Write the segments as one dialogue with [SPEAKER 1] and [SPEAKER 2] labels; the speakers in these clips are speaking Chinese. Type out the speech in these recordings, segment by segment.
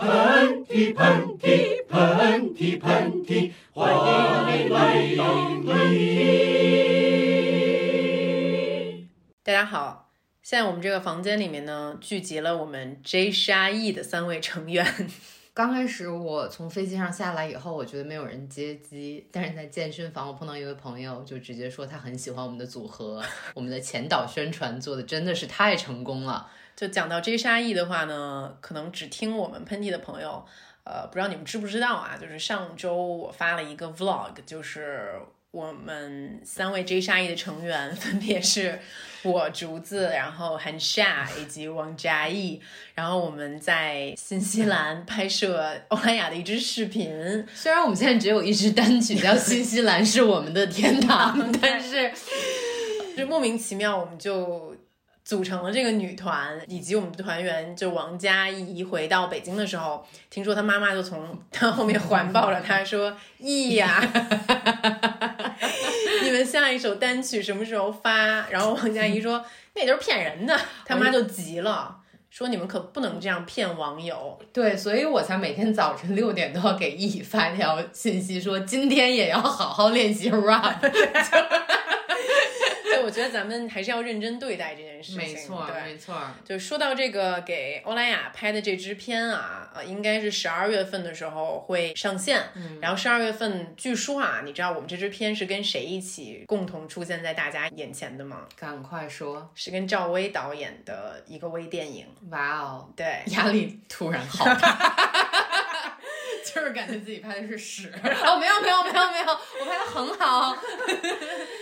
[SPEAKER 1] 喷嚏喷嚏喷嚏喷嚏，欢迎来到喷嚏。
[SPEAKER 2] 大家好，现在我们这个房间里面呢，聚集了我们 J 沙 E 的三位成员。
[SPEAKER 3] 刚开始我从飞机上下来以后，我觉得没有人接机，但是在健身房我碰到一位朋友，就直接说他很喜欢我们的组合，我们的前导宣传做的真的是太成功了。
[SPEAKER 2] 就讲到 J 沙 E 的话呢，可能只听我们喷嚏的朋友，呃，不知道你们知不知道啊？就是上周我发了一个 Vlog，就是我们三位 J 沙 E 的成员分别是我竹子，然后韩夏以及王嘉译，然后我们在新西兰拍摄欧莱雅的一支视频。
[SPEAKER 3] 虽然我们现在只有一支单曲叫《新西兰是我们的天堂》，但是
[SPEAKER 2] 就莫名其妙我们就。组成了这个女团，以及我们的团员就王嘉怡回到北京的时候，听说她妈妈就从她后面环抱着她说：“艺呀，你们下一首单曲什么时候发？”然后王嘉怡说：“那都是骗人的。”他妈就急了，说：“你们可不能这样骗网友。”
[SPEAKER 3] 对，所以我才每天早晨六点都要给易发条信息，说今天也要好好练习 rap。
[SPEAKER 2] 我觉得咱们还是要认真对待这件事情。
[SPEAKER 3] 没错，
[SPEAKER 2] 对，
[SPEAKER 3] 没错。
[SPEAKER 2] 就说到这个给欧莱雅拍的这支片啊，呃，应该是十二月份的时候会上线。嗯，然后十二月份，据说啊，你知道我们这支片是跟谁一起共同出现在大家眼前的吗？
[SPEAKER 3] 赶快说，
[SPEAKER 2] 是跟赵薇导演的一个微电影。
[SPEAKER 3] 哇哦，
[SPEAKER 2] 对，
[SPEAKER 3] 压力突然好大。就是感觉自己拍的是屎哦，没有没有没有没有，我拍的很好。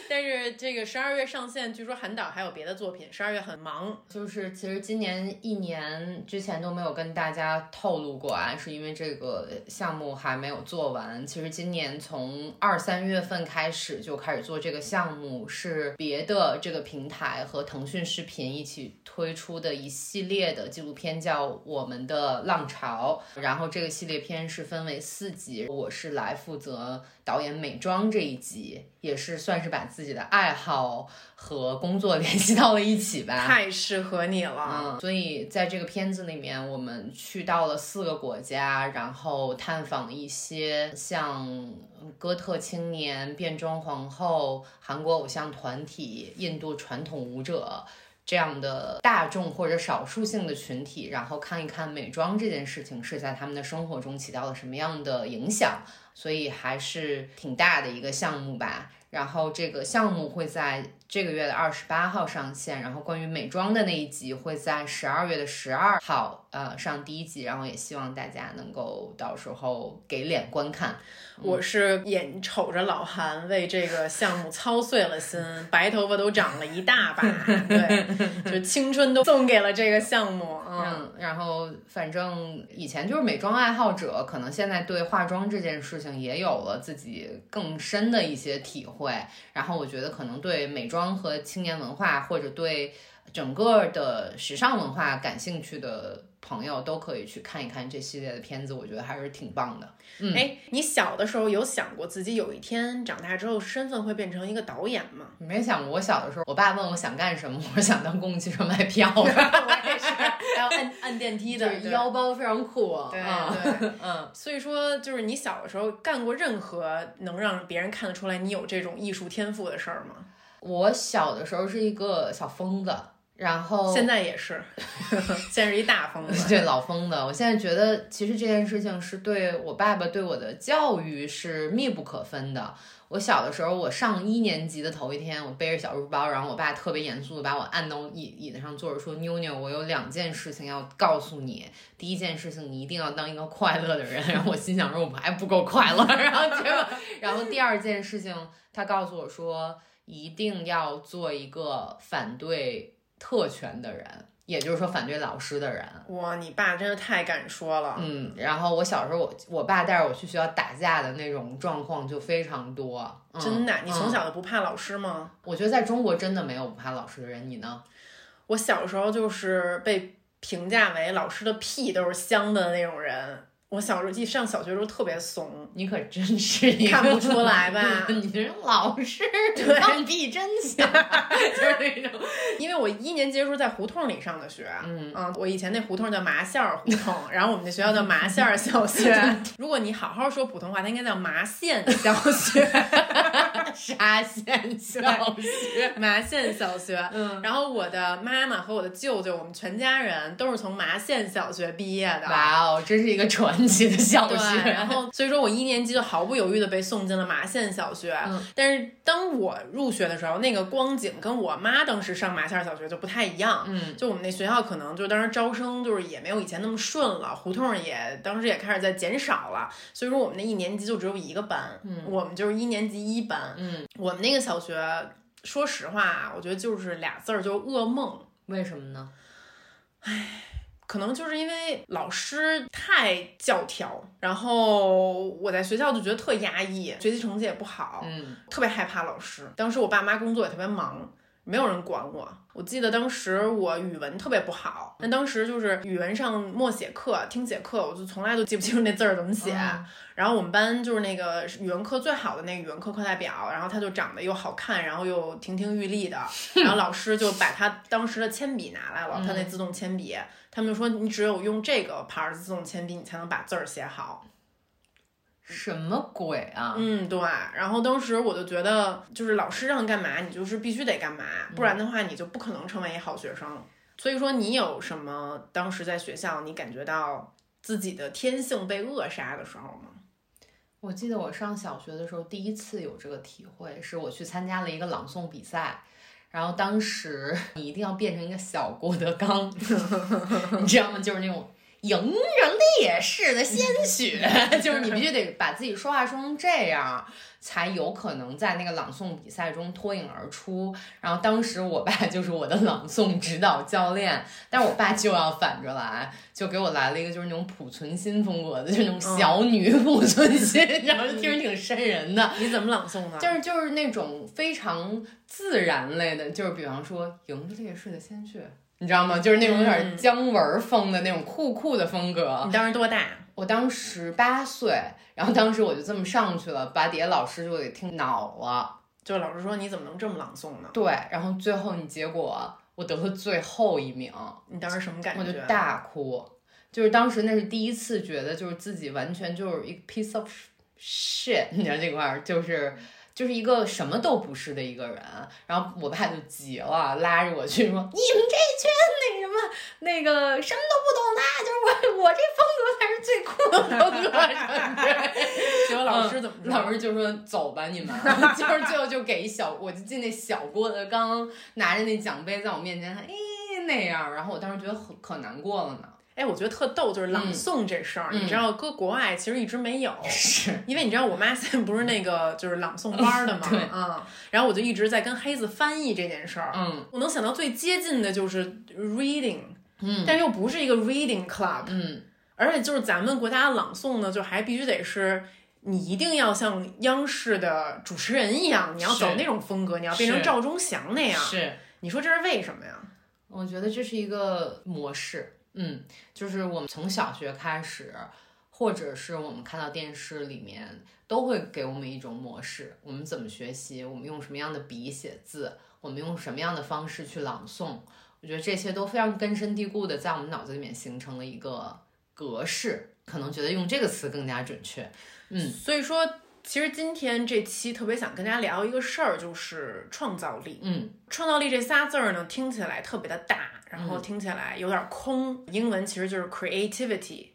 [SPEAKER 2] 但是这个十二月上线，据说韩导还有别的作品，十二月很忙。
[SPEAKER 3] 就是其实今年一年之前都没有跟大家透露过啊，是因为这个项目还没有做完。其实今年从二三月份开始就开始做这个项目，是别的这个平台和腾讯视频一起推出的一系列的纪录片，叫《我们的浪潮》。然后这个系列片是分。为四集，我是来负责导演美妆这一集，也是算是把自己的爱好和工作 联系到了一起吧。
[SPEAKER 2] 太适合你了，
[SPEAKER 3] 嗯，所以在这个片子里面，我们去到了四个国家，然后探访一些像哥特青年、变装皇后、韩国偶像团体、印度传统舞者。这样的大众或者少数性的群体，然后看一看美妆这件事情是在他们的生活中起到了什么样的影响，所以还是挺大的一个项目吧。然后这个项目会在这个月的二十八号上线，然后关于美妆的那一集会在十二月的十二号呃上第一集，然后也希望大家能够到时候给脸观看。
[SPEAKER 2] 我是眼瞅着老韩为这个项目操碎了心，白头发都长了一大把，对，就青春都送给了这个项目。
[SPEAKER 3] 嗯，然后反正以前就是美妆爱好者，可能现在对化妆这件事情也有了自己更深的一些体会。然后我觉得可能对美妆和青年文化，或者对整个的时尚文化感兴趣的。朋友都可以去看一看这系列的片子，我觉得还是挺棒的。
[SPEAKER 2] 嗯，哎，你小的时候有想过自己有一天长大之后身份会变成一个导演吗？
[SPEAKER 3] 没想过。我小的时候，我爸问我想干什么，我想当公共汽车卖票的。
[SPEAKER 2] 我也是，还要按按电梯的，
[SPEAKER 3] 腰包非常酷。
[SPEAKER 2] 对对，嗯。所以说，就是你小的时候干过任何能让别人看得出来你有这种艺术天赋的事儿吗？
[SPEAKER 3] 我小的时候是一个小疯子。然后
[SPEAKER 2] 现在也是，现在是一大疯子，
[SPEAKER 3] 对老疯子。我现在觉得，其实这件事情是对我爸爸对我的教育是密不可分的。我小的时候，我上一年级的头一天，我背着小书包，然后我爸特别严肃的把我按到椅椅子上坐着，说：“妞妞，我有两件事情要告诉你。第一件事情，你一定要当一个快乐的人。”然后我心想说：“我还不够快乐。”然后结果，然后第二件事情，他告诉我说：“一定要做一个反对。”特权的人，也就是说反对老师的人。
[SPEAKER 2] 哇，你爸真的太敢说了。
[SPEAKER 3] 嗯，然后我小时候，我我爸带着我去学校打架的那种状况就非常多。
[SPEAKER 2] 真的，你从小就不怕老师吗？
[SPEAKER 3] 我觉得在中国真的没有不怕老师的人。你呢？
[SPEAKER 2] 我小时候就是被评价为老师的屁都是香的那种人。我小时候一上小学的时候特别怂，
[SPEAKER 3] 你可真是一个
[SPEAKER 2] 看不出来吧
[SPEAKER 3] 你这老实
[SPEAKER 2] 对
[SPEAKER 3] 放屁真响，就是那种。
[SPEAKER 2] 因为我一年级的时候在胡同里上的学，
[SPEAKER 3] 嗯
[SPEAKER 2] 啊，我以前那胡同叫麻线儿胡同，然后我们那学校叫麻线儿小学。如果你好好说普通话，它应该叫麻线小学，
[SPEAKER 3] 沙县小学，
[SPEAKER 2] 麻线小学。
[SPEAKER 3] 嗯，
[SPEAKER 2] 然后我的妈妈和我的舅舅，我们全家人都是从麻线小学毕业的。
[SPEAKER 3] 哇哦，真是一个传奇的小，学。
[SPEAKER 2] 然后 所以说我一年级就毫不犹豫的被送进了麻县小学。
[SPEAKER 3] 嗯
[SPEAKER 2] 但是当我入学的时候，那个光景跟我妈当时上麻县小学就不太一样。
[SPEAKER 3] 嗯
[SPEAKER 2] 就我们那学校可能就当时招生就是也没有以前那么顺了，胡同也当时也开始在减少了，所以说我们那一年级就只有一个班，
[SPEAKER 3] 嗯
[SPEAKER 2] 我们就是一年级一班。
[SPEAKER 3] 嗯，
[SPEAKER 2] 我们那个小学，说实话啊，我觉得就是俩字儿，就是噩梦。
[SPEAKER 3] 为什么呢？
[SPEAKER 2] 可能就是因为老师太教条，然后我在学校就觉得特压抑，学习成绩也不好，
[SPEAKER 3] 嗯
[SPEAKER 2] 特别害怕老师。当时我爸妈工作也特别忙，没有人管我。我记得当时我语文特别不好，那当时就是语文上默写课、听写课，我就从来都记不清楚那字儿怎么写。
[SPEAKER 3] 嗯
[SPEAKER 2] 然后我们班就是那个语文课最好的那个语文课课代表，然后他就长得又好看，然后又亭亭玉立的，然后老师就把他当时的铅笔拿来了，他那自动铅笔，他们就说你只有用这个牌儿的自动铅笔，你才能把字儿写好。
[SPEAKER 3] 什么鬼啊？
[SPEAKER 2] 嗯，对。然后当时我就觉得，就是老师让干嘛，你就是必须得干嘛，不然的话你就不可能成为一好学生。所以说，你有什么当时在学校你感觉到自己的天性被扼杀的时候吗？
[SPEAKER 3] 我记得我上小学的时候，第一次有这个体会，是我去参加了一个朗诵比赛。然后当时 你一定要变成一个小郭德纲，你知道吗？就是那种迎着烈士的鲜血，就是你必须得把自己说话说成这样，才有可能在那个朗诵比赛中脱颖而出。然后当时我爸就是我的朗诵指导教练，但是我爸就要反着来，就给我来了一个就是那种濮存昕风格的，就是那种小女濮存昕，然后就听着挺瘆人的。
[SPEAKER 2] 你怎么朗诵呢？
[SPEAKER 3] 就是就是那种非常自然类的，就是比方说迎着烈士的鲜血，你知道吗？就是那种有点姜文风的那种酷酷的风格。
[SPEAKER 2] 你当时多大？
[SPEAKER 3] 我当时八岁，然后当时我就这么上去了，把底下老师就给听恼了。
[SPEAKER 2] 就老师说你怎么能这么朗诵呢？
[SPEAKER 3] 对，然后最后你结果我得了最后一名，
[SPEAKER 2] 你当时什么感觉？
[SPEAKER 3] 我就大哭。就是当时那是第一次觉得，就是自己完全就是一个 piece of shit，你知道这块儿就是就是一个什么都不是的一个人。然后我爸就急了，拉着我去说：“你们这群那什么那个什么都不懂的，就是我我这风格才是最酷的风格。什么之类的”
[SPEAKER 2] 结果老师怎么说？
[SPEAKER 3] 老师就说走吧你们，就是最后就给一小，我就进那小郭德纲拿着那奖杯在我面前，哎那样，然后我当时觉得很可难过了呢。
[SPEAKER 2] 哎，我觉得特逗，就是朗诵这事儿，
[SPEAKER 3] 嗯
[SPEAKER 2] 你知道，搁国外其实一直没有。
[SPEAKER 3] 是，
[SPEAKER 2] 因为你知道我妈现在不是那个就是朗诵班儿的 嘛，
[SPEAKER 3] 对
[SPEAKER 2] 啊、然后我就一直在跟黑子翻译这件事儿。
[SPEAKER 3] 嗯
[SPEAKER 2] 我能想到最接近的就是 reading，
[SPEAKER 3] 嗯
[SPEAKER 2] 但又不是一个 reading club，
[SPEAKER 3] 嗯
[SPEAKER 2] 而且就是咱们国家的朗诵呢，就还必须得是你一定要像央视的主持人一样，你要走那种风格，你要变成赵忠祥那样。
[SPEAKER 3] 是，
[SPEAKER 2] 你说这是为什么呀？
[SPEAKER 3] 我觉得这是一个模式，嗯，就是我们从小学开始，或者是我们看到电视里面都会给我们一种模式，我们怎么学习，我们用什么样的笔写字，我们用什么样的方式去朗诵，我觉得这些都非常根深蒂固的在我们脑子里面形成了一个格式，可能觉得用这个词更加准确，嗯。
[SPEAKER 2] 所以说，其实今天这期特别想跟大家聊一个事儿，就是创造力。
[SPEAKER 3] 嗯。
[SPEAKER 2] 创造力这仨字儿呢，听起来特别的大，然后听起来有点空。英文其实就是 creativity。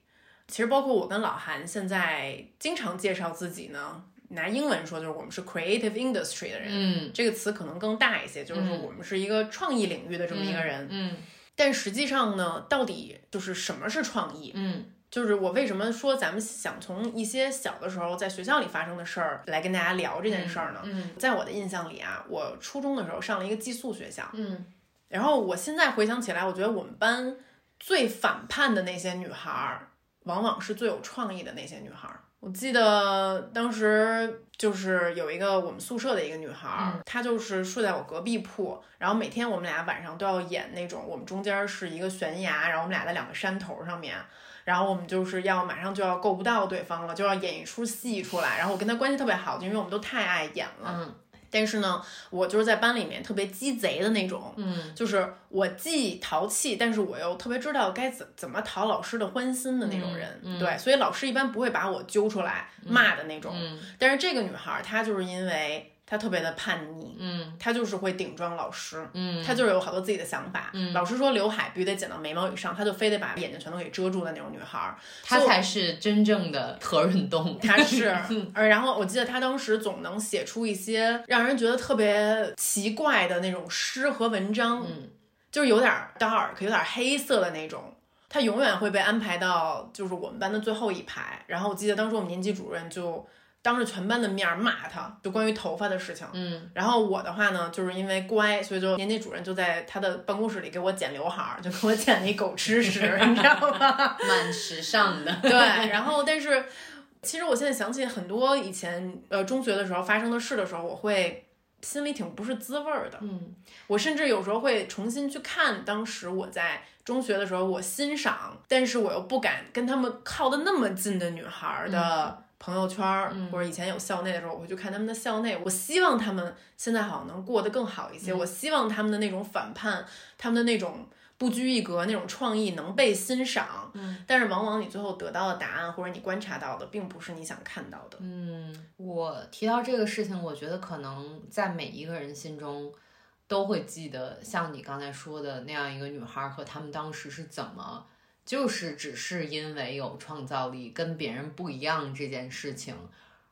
[SPEAKER 2] 其实包括我跟老韩现在经常介绍自己呢，拿英文说就是我们是 creative industry 的人。
[SPEAKER 3] 嗯
[SPEAKER 2] 这个词可能更大一些，就是说我们是一个创意领域的这么一个人。
[SPEAKER 3] 嗯
[SPEAKER 2] 但实际上呢，到底就是什么是创意？
[SPEAKER 3] 嗯
[SPEAKER 2] 就是我为什么说咱们想从一些小的时候在学校里发生的事儿来跟大家聊这件事儿呢？
[SPEAKER 3] 嗯
[SPEAKER 2] 在我的印象里啊，我初中的时候上了一个寄宿学校，
[SPEAKER 3] 嗯
[SPEAKER 2] 然后我现在回想起来，我觉得我们班最反叛的那些女孩儿，往往是最有创意的那些女孩儿。我记得当时就是有一个我们宿舍的一个女孩儿，她就是睡在我隔壁铺，然后每天我们俩晚上都要演那种我们中间是一个悬崖，然后我们俩在两个山头上面，然后我们就是要马上就要够不到对方了，就要演一出戏出来。然后我跟她关系特别好，就因为我们都太爱演了。
[SPEAKER 3] 嗯
[SPEAKER 2] 但是呢，我就是在班里面特别鸡贼的那种，
[SPEAKER 3] 嗯
[SPEAKER 2] 就是我既淘气，但是我又特别知道该怎怎么讨老师的欢心的那种人。
[SPEAKER 3] 嗯嗯
[SPEAKER 2] 对，所以老师一般不会把我揪出来骂的那种。
[SPEAKER 3] 嗯
[SPEAKER 2] 但是这个女孩儿，她就是因为她特别的叛逆，
[SPEAKER 3] 嗯
[SPEAKER 2] 她就是会顶撞老师。
[SPEAKER 3] 嗯，
[SPEAKER 2] 她就是有好多自己的想法，
[SPEAKER 3] 嗯
[SPEAKER 2] 老师说刘海必须得剪到眉毛以上，她就非得把眼睛全都给遮住的那种女孩儿。
[SPEAKER 3] 她才是真正的何润东。
[SPEAKER 2] 她是，呃，然后我记得她当时总能写出一些让人觉得特别奇怪的那种诗和文章，
[SPEAKER 3] 嗯
[SPEAKER 2] 就是有点 dark，有点黑色的那种。他永远会被安排到就是我们班的最后一排。然后我记得当时我们年级主任就当着全班的面儿骂他，就关于头发的事情。
[SPEAKER 3] 嗯
[SPEAKER 2] 然后我的话呢，就是因为乖，所以就年级主任就在他的办公室里给我剪刘海儿，就给我剪了一狗吃屎，你知道吗？
[SPEAKER 3] 蛮时尚的。
[SPEAKER 2] 对，然后但是其实我现在想起很多以前呃中学的时候发生的事的时候，我会心里挺不是滋味儿的。
[SPEAKER 3] 嗯
[SPEAKER 2] 我甚至有时候会重新去看当时我在中学的时候，我欣赏，但是我又不敢跟他们靠得那么近的女孩儿的。朋友圈儿或者以前有校内的时候，我会去看他们的校内。我希望他们现在好像能过得更好一些。我希望他们的那种反叛，他们的那种不拘一格、那种创意能被欣赏。
[SPEAKER 3] 嗯，
[SPEAKER 2] 但是往往你最后得到的答案，或者你观察到的，并不是你想看到的。
[SPEAKER 3] 嗯，我提到这个事情，我觉得可能在每一个人心中都会记得，像你刚才说的那样一个女孩和他们当时是怎么，就是只是因为有创造力，跟别人不一样这件事情。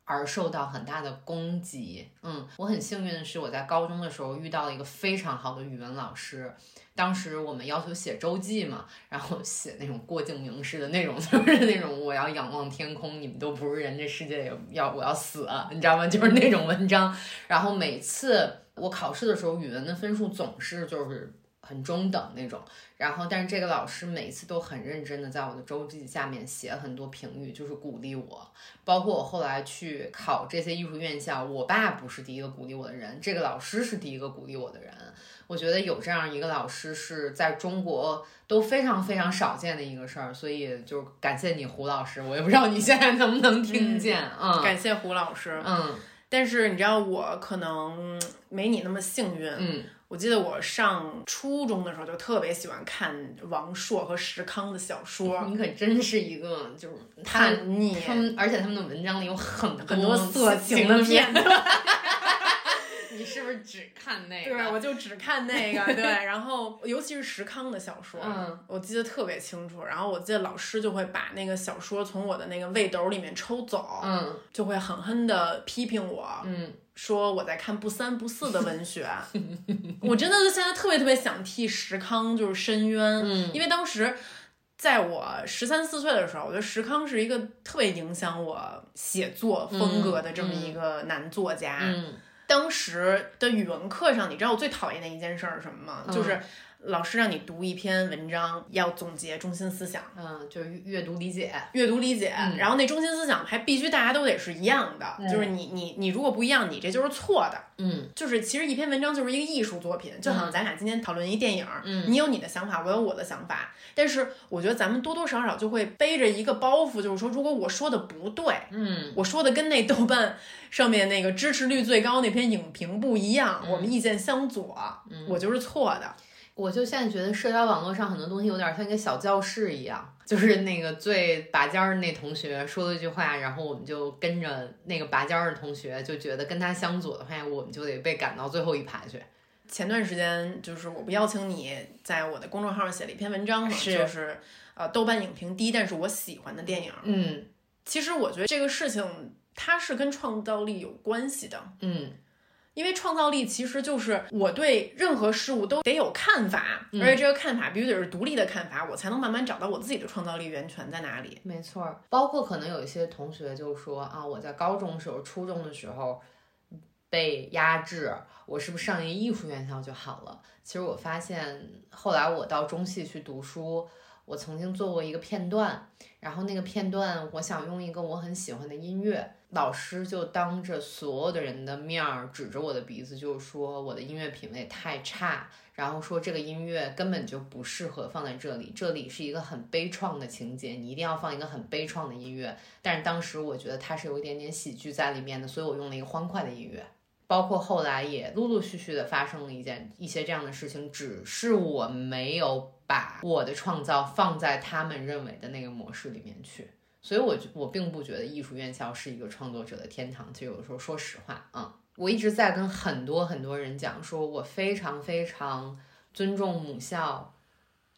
[SPEAKER 3] 而受到很大的攻击。嗯，我很幸运的是，我在高中的时候遇到了一个非常好的语文老师。当时我们要求写周记嘛，然后写那种郭敬明式的那种，就是那种我要仰望天空，你们都不是人，这世界也要我要死了，你知道吗？就是那种文章。然后每次我考试的时候，语文的分数总是就是很中等那种。然后，但是这个老师每次都很认真的在我的周记下面写很多评语，就是鼓励我。包括我后来去考这些艺术院校，我爸不是第一个鼓励我的人，这个老师是第一个鼓励我的人。我觉得有这样一个老师是在中国都非常非常少见的一个事儿，所以就感谢你胡老师。我也不知道你现在能不能听见，嗯，
[SPEAKER 2] 感谢胡老师。
[SPEAKER 3] 嗯
[SPEAKER 2] 但是你知道，我可能没你那么幸运。
[SPEAKER 3] 嗯
[SPEAKER 2] 我记得我上初中的时候就特别喜欢看王朔和石康的小说，
[SPEAKER 3] 你可真是一个就是
[SPEAKER 2] 叛逆，
[SPEAKER 3] 他们，而且他们的文章里有很
[SPEAKER 2] 很多色情
[SPEAKER 3] 情
[SPEAKER 2] 的片
[SPEAKER 3] 段。只看那个？
[SPEAKER 2] 对，我就只看那个，对，然后尤其是石康的小说，
[SPEAKER 3] 嗯，
[SPEAKER 2] 我记得特别清楚。然后我记得老师就会把那个小说从我的那个胃斗里面抽走，
[SPEAKER 3] 嗯
[SPEAKER 2] 就会狠狠的批评我，
[SPEAKER 3] 嗯
[SPEAKER 2] 说我在看不三不四的文学。我真的是现在特别特别想替石康就是申冤，
[SPEAKER 3] 嗯
[SPEAKER 2] 因为当时。在我十三四岁的时候，我觉得石康是一个特别影响我写作风格的这么一个男作家。
[SPEAKER 3] 嗯
[SPEAKER 2] 当时的语文课上，你知道我最讨厌的一件事是什么吗？就是老师让你读一篇文章，要总结中心思想、
[SPEAKER 3] 嗯，就是阅读理解。
[SPEAKER 2] 阅读理解，
[SPEAKER 3] 嗯
[SPEAKER 2] 然后那中心思想还必须大家都得是一样的，
[SPEAKER 3] 嗯
[SPEAKER 2] 就是你你你如果不一样，你这就是错的。
[SPEAKER 3] 嗯
[SPEAKER 2] 就是其实一篇文章就是一个艺术作品，就好像咱俩今天讨论一电影，
[SPEAKER 3] 嗯
[SPEAKER 2] 你有你的想法，我有我的想法，但是我觉得咱们多多少少就会背着一个包袱，就是说如果我说的不对，
[SPEAKER 3] 嗯
[SPEAKER 2] 我说的跟那豆瓣上面那个支持率最高那篇影评不一样，我们意见相左，我就是错的。
[SPEAKER 3] 我就现在觉得社交网络上很多东西有点像一个小教室一样，就是那个最拔尖儿的那同学说了一句话，然后我们就跟着那个拔尖儿的同学，就觉得跟他相左的话，我们就得被赶到最后一排去。
[SPEAKER 2] 前段时间就是我不邀请你在我的公众号上写了一篇文章嘛，
[SPEAKER 3] 是
[SPEAKER 2] 就是呃豆瓣影评第一，但是我喜欢的电影。
[SPEAKER 3] 嗯
[SPEAKER 2] 其实我觉得这个事情它是跟创造力有关系的。
[SPEAKER 3] 嗯
[SPEAKER 2] 因为创造力其实就是我对任何事物都得有看法，
[SPEAKER 3] 嗯
[SPEAKER 2] 而且这个看法必须得是独立的看法，我才能慢慢找到我自己的创造力源泉在哪里。
[SPEAKER 3] 没错儿，包括可能有一些同学就说啊，我在高中时候、初中的时候被压制，我是不是上一个艺术院校就好了？其实我发现，后来我到中戏去读书，我曾经做过一个片段，然后那个片段我想用一个我很喜欢的音乐，老师就当着所有的人的面儿指着我的鼻子就说我的音乐品味太差，然后说这个音乐根本就不适合放在这里，这里是一个很悲怆的情节，你一定要放一个很悲怆的音乐。但是当时我觉得它是有一点点喜剧在里面的，所以我用了一个欢快的音乐。包括后来也陆陆续续的发生了一件一些这样的事情，只是我没有把我的创造放在他们认为的那个模式里面去，所以我我并不觉得艺术院校是一个创作者的天堂。其实有的时候说实话，嗯，我一直在跟很多很多人讲，说我非常非常尊重母校，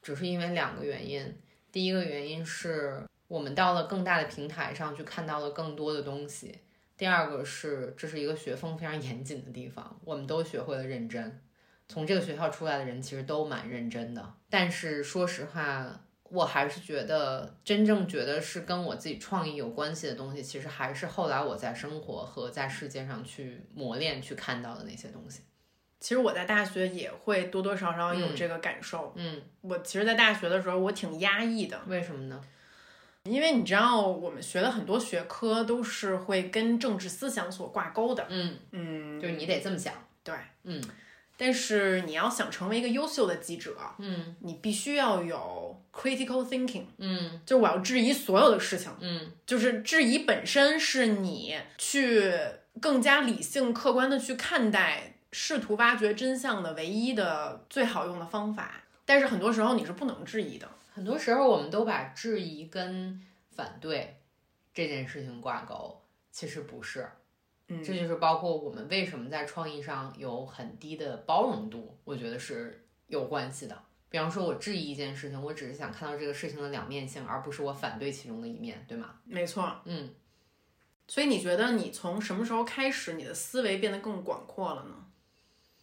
[SPEAKER 3] 只是因为两个原因。第一个原因是我们到了更大的平台上去看到了更多的东西。第二个是，这是一个学风非常严谨的地方，我们都学会了认真。从这个学校出来的人其实都蛮认真的，但是说实话，我还是觉得真正觉得是跟我自己创意有关系的东西，其实还是后来我在生活和在世界上去磨练、去看到的那些东西。
[SPEAKER 2] 其实我在大学也会多多少少有这个感受。
[SPEAKER 3] 嗯，
[SPEAKER 2] 我其实，在大学的时候，我挺压抑的。
[SPEAKER 3] 为什么呢？
[SPEAKER 2] 因为你知道，我们学的很多学科都是会跟政治思想所挂钩的。
[SPEAKER 3] 嗯
[SPEAKER 2] 嗯，
[SPEAKER 3] 就是你得这么想。
[SPEAKER 2] 对，
[SPEAKER 3] 嗯。
[SPEAKER 2] 但是你要想成为一个优秀的记者，
[SPEAKER 3] 嗯，
[SPEAKER 2] 你必须要有 critical thinking。
[SPEAKER 3] 嗯，
[SPEAKER 2] 就是我要质疑所有的事情。
[SPEAKER 3] 嗯，
[SPEAKER 2] 就是质疑本身是你去更加理性、客观的去看待，试图挖掘真相的唯一的最好用的方法。但是很多时候你是不能质疑的。
[SPEAKER 3] 很多时候，我们都把质疑跟反对这件事情挂钩，其实不是。
[SPEAKER 2] 嗯，
[SPEAKER 3] 这就是包括我们为什么在创意上有很低的包容度，我觉得是有关系的。比方说，我质疑一件事情，我只是想看到这个事情的两面性，而不是我反对其中的一面，对吗？
[SPEAKER 2] 没错。
[SPEAKER 3] 嗯。
[SPEAKER 2] 所以你觉得你从什么时候开始，你的思维变得更广阔了呢？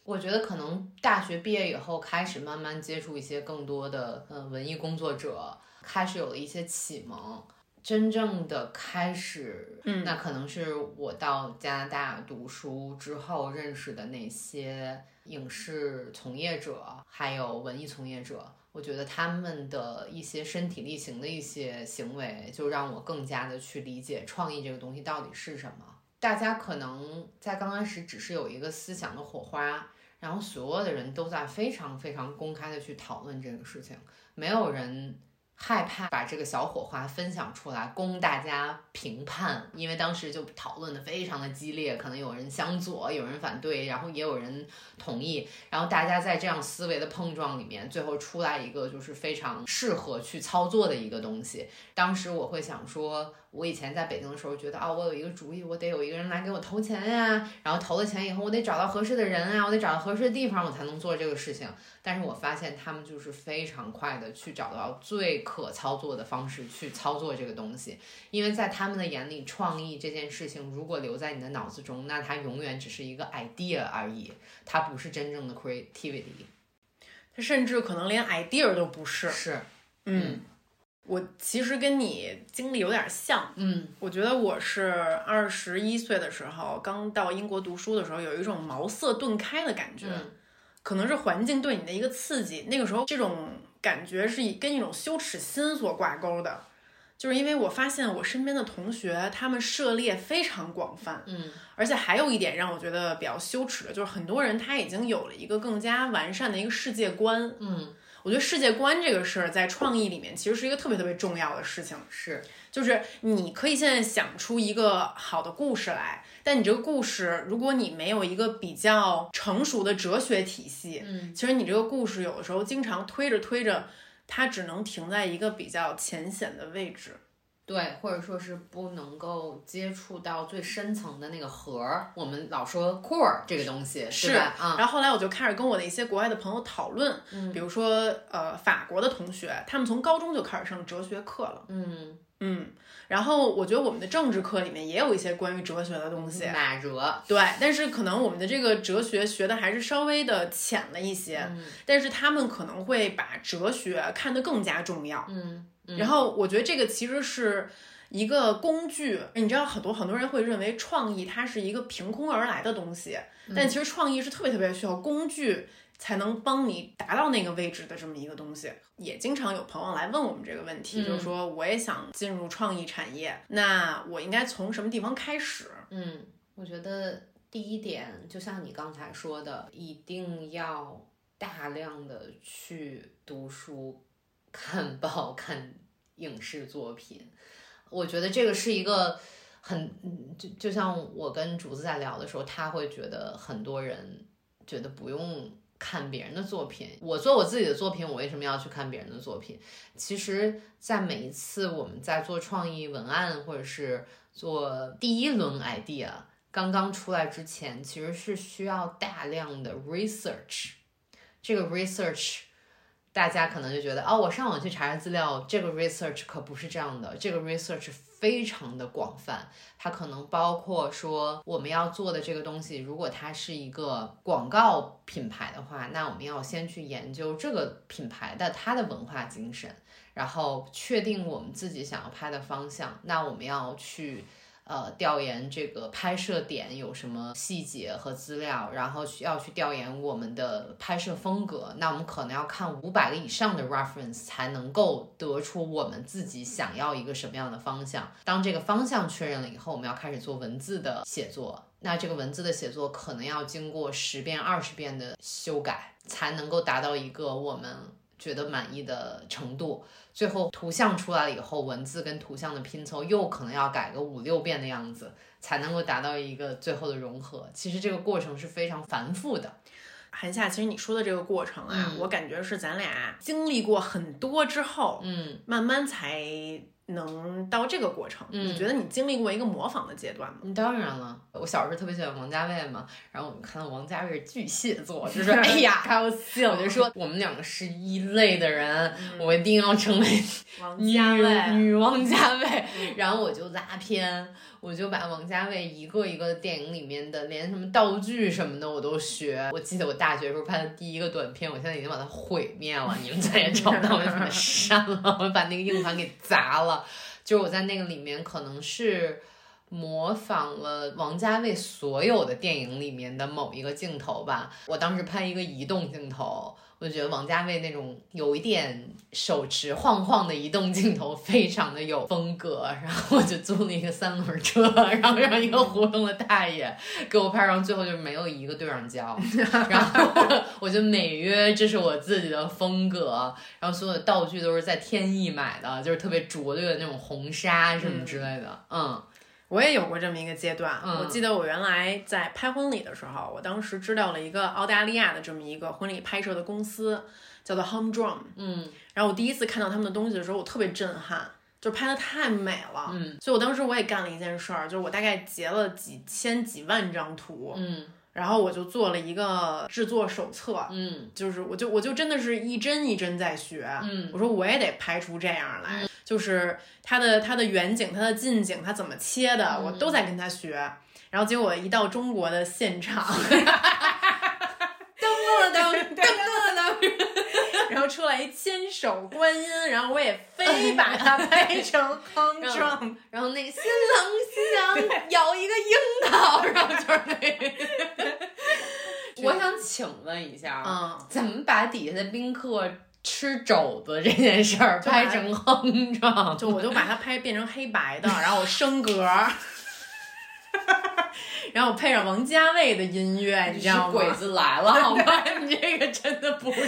[SPEAKER 3] 我觉得可能大学毕业以后，开始慢慢接触一些更多的呃文艺工作者，开始有了一些启蒙。真正的开始，
[SPEAKER 2] 嗯，
[SPEAKER 3] 那可能是我到加拿大读书之后认识的那些影视从业者，还有文艺从业者。我觉得他们的一些身体力行的一些行为，就让我更加的去理解创意这个东西到底是什么。大家可能在刚开始只是有一个思想的火花。然后所有的人都在非常非常公开的去讨论这个事情，没有人。害怕把这个小火花分享出来供大家评判，因为当时就讨论的非常的激烈，可能有人向左，有人反对，然后也有人同意，然后大家在这样思维的碰撞里面，最后出来一个就是非常适合去操作的一个东西。当时我会想说，我以前在北京的时候觉得啊，我有一个主意，我得有一个人来给我投钱呀，然后投了钱以后，我得找到合适的人啊，我得找到合适的地方，我才能做这个事情。但是我发现他们就是非常快的去找到最可操作的方式去操作这个东西，因为在他们的眼里，创意这件事情如果留在你的脑子中，那它永远只是一个 idea 而已，它不是真正的 creativity，
[SPEAKER 2] 它甚至可能连 idea 都不是。
[SPEAKER 3] 是，
[SPEAKER 2] 嗯，我其实跟你经历有点像，
[SPEAKER 3] 嗯，
[SPEAKER 2] 我觉得我是二十一岁的时候刚到英国读书的时候，有一种茅塞顿开的感觉。可能是环境对你的一个刺激，那个时候这种感觉是以跟一种羞耻心所挂钩的，就是因为我发现我身边的同学他们涉猎非常广泛，
[SPEAKER 3] 嗯，
[SPEAKER 2] 而且还有一点让我觉得比较羞耻的，就是很多人他已经有了一个更加完善的一个世界观，
[SPEAKER 3] 嗯，
[SPEAKER 2] 我觉得世界观这个事儿在创意里面其实是一个特别特别重要的事情，
[SPEAKER 3] 是，
[SPEAKER 2] 就是你可以现在想出一个好的故事来。但你这个故事，如果你没有一个比较成熟的哲学体系，
[SPEAKER 3] 嗯，
[SPEAKER 2] 其实你这个故事有的时候经常推着推着，它只能停在一个比较浅显的位置，
[SPEAKER 3] 对，或者说是不能够接触到最深层的那个核儿。我们老说 core 这个东西，
[SPEAKER 2] 是
[SPEAKER 3] 吧？啊，
[SPEAKER 2] 然后后来我就开始跟我的一些国外的朋友讨论，
[SPEAKER 3] 嗯，
[SPEAKER 2] 比如说呃法国的同学，他们从高中就开始上哲学课了，
[SPEAKER 3] 嗯
[SPEAKER 2] 嗯。然后我觉得我们的政治课里面也有一些关于哲学的东西，
[SPEAKER 3] 马哲
[SPEAKER 2] 对，但是可能我们的这个哲学学的还是稍微的浅了一些，但是他们可能会把哲学看得更加重要，
[SPEAKER 3] 嗯，
[SPEAKER 2] 然后我觉得这个其实是一个工具，你知道很多很多人会认为创意它是一个凭空而来的东西，但其实创意是特别特别需要工具。才能帮你达到那个位置的这么一个东西。也经常有朋友来问我们这个问题，
[SPEAKER 3] 嗯
[SPEAKER 2] 就是说我也想进入创意产业，那我应该从什么地方开始？
[SPEAKER 3] 嗯，我觉得第一点，就像你刚才说的，一定要大量的去读书、看报、看影视作品。我觉得这个是一个很，就就像我跟竹子在聊的时候，他会觉得很多人觉得不用看别人的作品。我做我自己的作品，我为什么要去看别人的作品？其实，在每一次我们在做创意文案或者是做第一轮 idea 刚刚出来之前，其实是需要大量的 research。这个 research，大家可能就觉得哦，我上网去查查资料，这个 research 可不是这样的。这个 research 非常的广泛，它可能包括说我们要做的这个东西，如果它是一个广告品牌的话，那我们要先去研究这个品牌的它的文化精神，然后确定我们自己想要拍的方向。那我们要去。呃，调研这个拍摄点有什么细节和资料，然后需要去调研我们的拍摄风格。那我们可能要看五百个以上的 reference 才能够得出我们自己想要一个什么样的方向。当这个方向确认了以后，我们要开始做文字的写作。那这个文字的写作可能要经过十遍、二十遍的修改，才能够达到一个我们觉得满意的程度。最后图像出来了以后，文字跟图像的拼凑又可能要改个五六遍的样子，才能够达到一个最后的融合。其实这个过程是非常繁复的。
[SPEAKER 2] 韩夏，其实你说的这个过程啊，
[SPEAKER 3] 嗯
[SPEAKER 2] 我感觉是咱俩经历过很多之后，
[SPEAKER 3] 嗯，
[SPEAKER 2] 慢慢才能到这个过程。
[SPEAKER 3] 嗯
[SPEAKER 2] 你觉得你经历过一个模仿的阶段吗？
[SPEAKER 3] 嗯当然了，我小时候特别喜欢王家卫嘛，然后我们看到王家卫是巨蟹座，就说 哎呀开玩笑，我就说我们两个是一类的人，我一定要成为
[SPEAKER 2] 王
[SPEAKER 3] 女
[SPEAKER 2] 家卫，
[SPEAKER 3] 女王家卫，然后我就拉片，我就把王家卫一个一个电影里面的，连什么道具什么的我都学。我记得我大学时候拍的第一个短片，我现在已经把它毁灭了，你们再也找不到，我就把它删了，我把那个硬盘给砸了。就是我在那个里面可能是。模仿了王家卫所有的电影里面的某一个镜头吧。我当时拍一个移动镜头，我就觉得王家卫那种有一点手持晃晃的移动镜头非常的有风格。然后我就租了一个三轮车，然后让一个糊弄的大爷给我拍，然后最后就没有一个对上焦。然后我就美约这是我自己的风格，然后所有的道具都是在天意买的，就是特别拙劣的那种红纱什么之类的。嗯
[SPEAKER 2] 我也有过这么一个阶段。
[SPEAKER 3] 嗯
[SPEAKER 2] 我记得我原来在拍婚礼的时候，我当时知道了一个澳大利亚的这么一个婚礼拍摄的公司，叫做 Home Drum。
[SPEAKER 3] 嗯
[SPEAKER 2] 然后我第一次看到他们的东西的时候，我特别震撼，就拍的太美了。
[SPEAKER 3] 嗯
[SPEAKER 2] 所以我当时我也干了一件事儿，就是我大概截了几千几万张图，
[SPEAKER 3] 嗯
[SPEAKER 2] 然后我就做了一个制作手册。
[SPEAKER 3] 嗯
[SPEAKER 2] 就是我就我就真的是一帧一帧在学，
[SPEAKER 3] 嗯
[SPEAKER 2] 我说我也得拍出这样来，就是它的它的远景、它的近景、它怎么切的，
[SPEAKER 3] 嗯
[SPEAKER 2] 我都在跟他学。然后结果一到中国的现场，
[SPEAKER 3] 噔噔噔噔噔噔。
[SPEAKER 2] 然后出来一千手观音，然后我也非把它 拍成
[SPEAKER 3] 后
[SPEAKER 2] drum，
[SPEAKER 3] 然后那个新郎新娘咬一个樱桃，然后就是那个。我想请问一下，
[SPEAKER 2] 嗯，
[SPEAKER 3] 怎么把底下的宾客吃肘子这件事儿 拍成哼唱？
[SPEAKER 2] 就我就把它拍变成黑白的，然后我升格。然后我配上王家卫的音乐，你知道吗？
[SPEAKER 3] 鬼子来了，好吧？你这个真的不是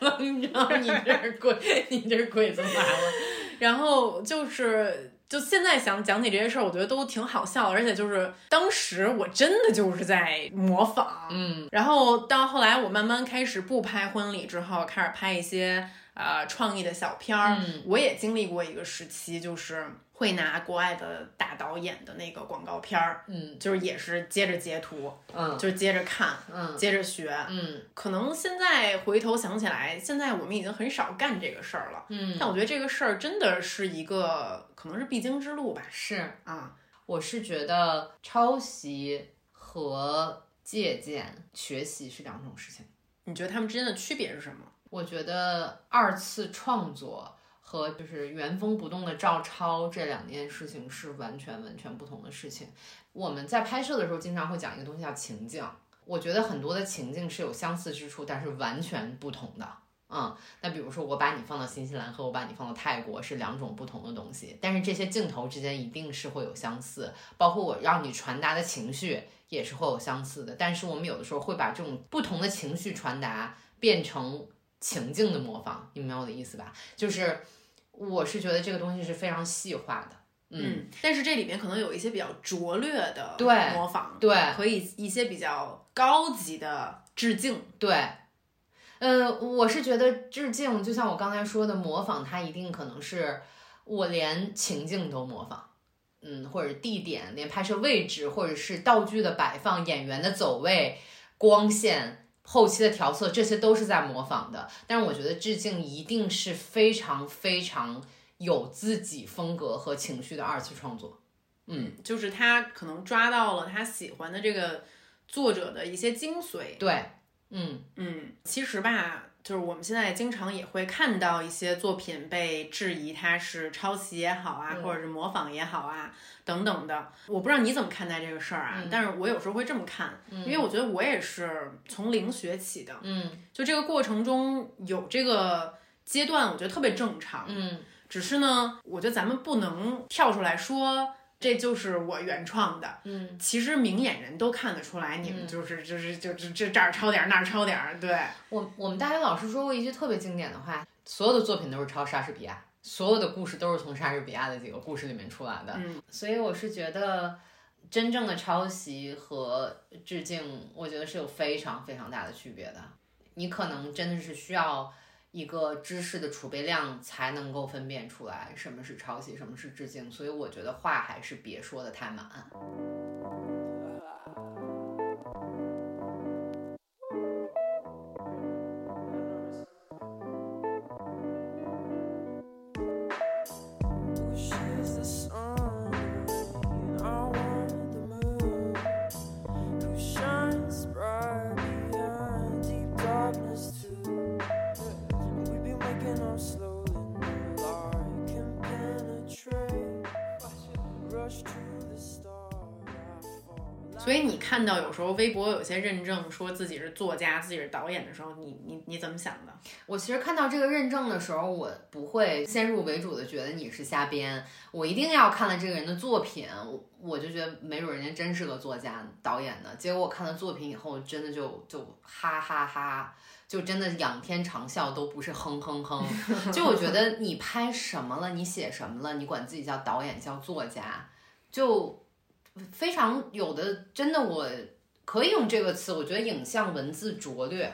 [SPEAKER 3] 哼唱，你这是鬼，你这是鬼子来了。
[SPEAKER 2] 然后就是，就现在想讲起这些事儿，我觉得都挺好笑的，而且就是当时我真的就是在模仿，
[SPEAKER 3] 嗯。
[SPEAKER 2] 然后到后来我慢慢开始不拍婚礼之后，开始拍一些呃创意的小片儿，
[SPEAKER 3] 嗯。
[SPEAKER 2] 我也经历过一个时期，就是会拿国外的大导演的那个广告片儿，
[SPEAKER 3] 嗯
[SPEAKER 2] 就是也是接着截图，
[SPEAKER 3] 嗯
[SPEAKER 2] 就是接着看，
[SPEAKER 3] 嗯
[SPEAKER 2] 接着学，
[SPEAKER 3] 嗯
[SPEAKER 2] 可能现在回头想起来，现在我们已经很少干这个事儿了。
[SPEAKER 3] 嗯，
[SPEAKER 2] 但我觉得这个事儿真的是一个可能是必经之路吧。
[SPEAKER 3] 是。
[SPEAKER 2] 啊，
[SPEAKER 3] 我是觉得抄袭和借鉴、学习是两种事情。
[SPEAKER 2] 你觉得他们之间的区别是什么？
[SPEAKER 3] 我觉得二次创作和就是原封不动的照抄这两件事情是完全完全不同的事情。我们在拍摄的时候经常会讲一个东西叫情境。我觉得很多的情境是有相似之处，但是完全不同的。嗯，那比如说我把你放到新西兰和我把你放到泰国是两种不同的东西，但是这些镜头之间一定是会有相似，包括我让你传达的情绪也是会有相似的。但是我们有的时候会把这种不同的情绪传达变成情境的模仿，你明白我的意思吧？就是我是觉得这个东西是非常细化的。
[SPEAKER 2] 嗯，但是这里面可能有一些比较拙劣的
[SPEAKER 3] 对
[SPEAKER 2] 模仿，
[SPEAKER 3] 对
[SPEAKER 2] 和一一些比较高级的致敬。
[SPEAKER 3] 对，呃，我是觉得致敬，就像我刚才说的，模仿它一定可能是我连情境都模仿，嗯，或者地点，连拍摄位置，或者是道具的摆放、演员的走位、光线、后期的调色，这些都是在模仿的。但是我觉得致敬一定是非常非常有自己风格和情绪的二次创作。嗯，
[SPEAKER 2] 就是他可能抓到了他喜欢的这个作者的一些精髓。
[SPEAKER 3] 对，嗯
[SPEAKER 2] 嗯，其实吧，就是我们现在经常也会看到一些作品被质疑它是抄袭也好啊，
[SPEAKER 3] 嗯
[SPEAKER 2] 或者是模仿也好啊，等等的。我不知道你怎么看待这个事儿啊，
[SPEAKER 3] 嗯
[SPEAKER 2] 但是我有时候会这么看，因为我觉得我也是从零学起的，
[SPEAKER 3] 嗯
[SPEAKER 2] 就这个过程中有这个阶段，我觉得特别正常。
[SPEAKER 3] 嗯
[SPEAKER 2] 只是呢，我觉得咱们不能跳出来说这就是我原创的。
[SPEAKER 3] 嗯，
[SPEAKER 2] 其实明眼人都看得出来，你们就是就是就这这这儿抄点儿那儿抄点儿，对，
[SPEAKER 3] 我我们大学老师说过一句特别经典的话：所有的作品都是抄莎士比亚，所有的故事都是从莎士比亚的几个故事里面出来的。
[SPEAKER 2] 嗯，
[SPEAKER 3] 所以我是觉得，真正的抄袭和致敬，我觉得是有非常非常大的区别的。你可能真的是需要一个知识的储备量，才能够分辨出来什么是抄袭，什么是致敬。所以我觉得话还是别说的太满。
[SPEAKER 2] 所以你看到有时候微博有些认证说自己是作家、自己是导演的时候，你你你怎么想的？
[SPEAKER 3] 我其实看到这个认证的时候，我不会先入为主的觉得你是瞎编，我一定要看了这个人的作品，我我就觉得没准人家真是个作家、导演呢。结果我看了作品以后，真的就就哈哈哈，就真的仰天长啸，都不是哼哼哼。就我觉得你拍什么了，你写什么了，你管自己叫导演叫作家，就非常有的真的我。可以用这个词，我觉得影像文字拙劣，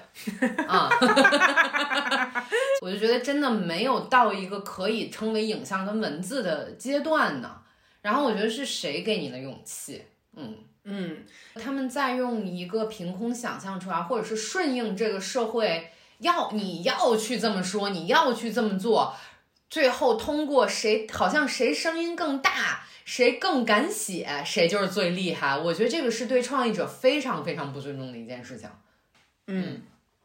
[SPEAKER 3] 啊，我就觉得真的没有到一个可以称为影像跟文字的阶段呢。然后我觉得是谁给你的勇气？嗯，
[SPEAKER 2] 嗯，
[SPEAKER 3] 他们在用一个凭空想象出来，或者是顺应这个社会要你要去这么说，你要去这么做，最后通过谁好像谁声音更大，谁更敢写，谁就是最厉害。我觉得这个是对创意者非常非常不尊重的一件事情。
[SPEAKER 2] 嗯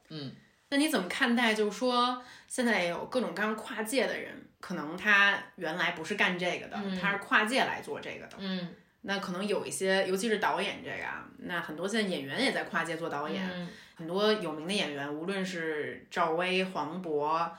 [SPEAKER 3] 嗯，
[SPEAKER 2] 那你怎么看待？就是说，现在有各种各样跨界的人，可能他原来不是干这个的，他是跨界来做这个的。
[SPEAKER 3] 嗯
[SPEAKER 2] 那可能有一些，尤其是导演这个啊，那很多现在演员也在跨界做导演。
[SPEAKER 3] 嗯
[SPEAKER 2] 很多有名的演员，无论是赵薇、黄渤，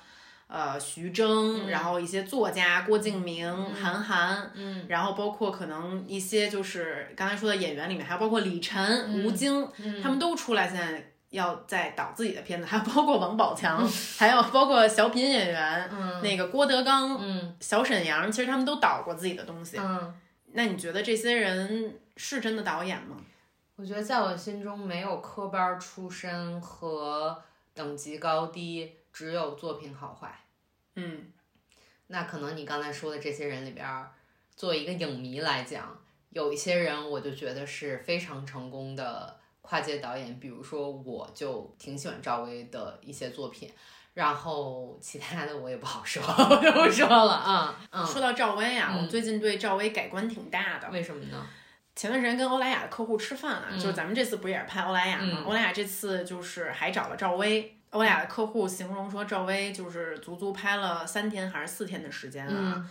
[SPEAKER 2] 呃，徐峥，然后一些作家郭敬明、韩寒，
[SPEAKER 3] 嗯。
[SPEAKER 2] 然后包括可能一些就是刚才说的演员里面，还有包括李晨、吴京，他们都出来现在要在导自己的片子，还有包括王宝强，还有包括小品演员，
[SPEAKER 3] 嗯。
[SPEAKER 2] 那个郭德纲、
[SPEAKER 3] 嗯。
[SPEAKER 2] 小沈阳，其实他们都导过自己的东西。
[SPEAKER 3] 嗯。
[SPEAKER 2] 那你觉得这些人是真的导演吗？
[SPEAKER 3] 我觉得在我心中没有科班出身和等级高低，只有作品好坏。
[SPEAKER 2] 嗯
[SPEAKER 3] 那可能你刚才说的这些人里边儿，作为一个影迷来讲，有一些人我就觉得是非常成功的跨界导演，比如说我就挺喜欢赵薇的一些作品，然后其他的我也不好说，我就不说了啊。嗯，
[SPEAKER 2] 说到赵薇啊，
[SPEAKER 3] 嗯
[SPEAKER 2] 我最近对赵薇改观挺大的。
[SPEAKER 3] 为什么呢？
[SPEAKER 2] 前段时间跟欧莱雅的客户吃饭啊，就是咱们这次不是也是拍欧莱雅吗？
[SPEAKER 3] 嗯
[SPEAKER 2] 欧莱雅这次就是还找了赵薇。欧莱雅的客户形容说，赵薇就是足足拍了三天还是四天的时间啊。
[SPEAKER 3] 嗯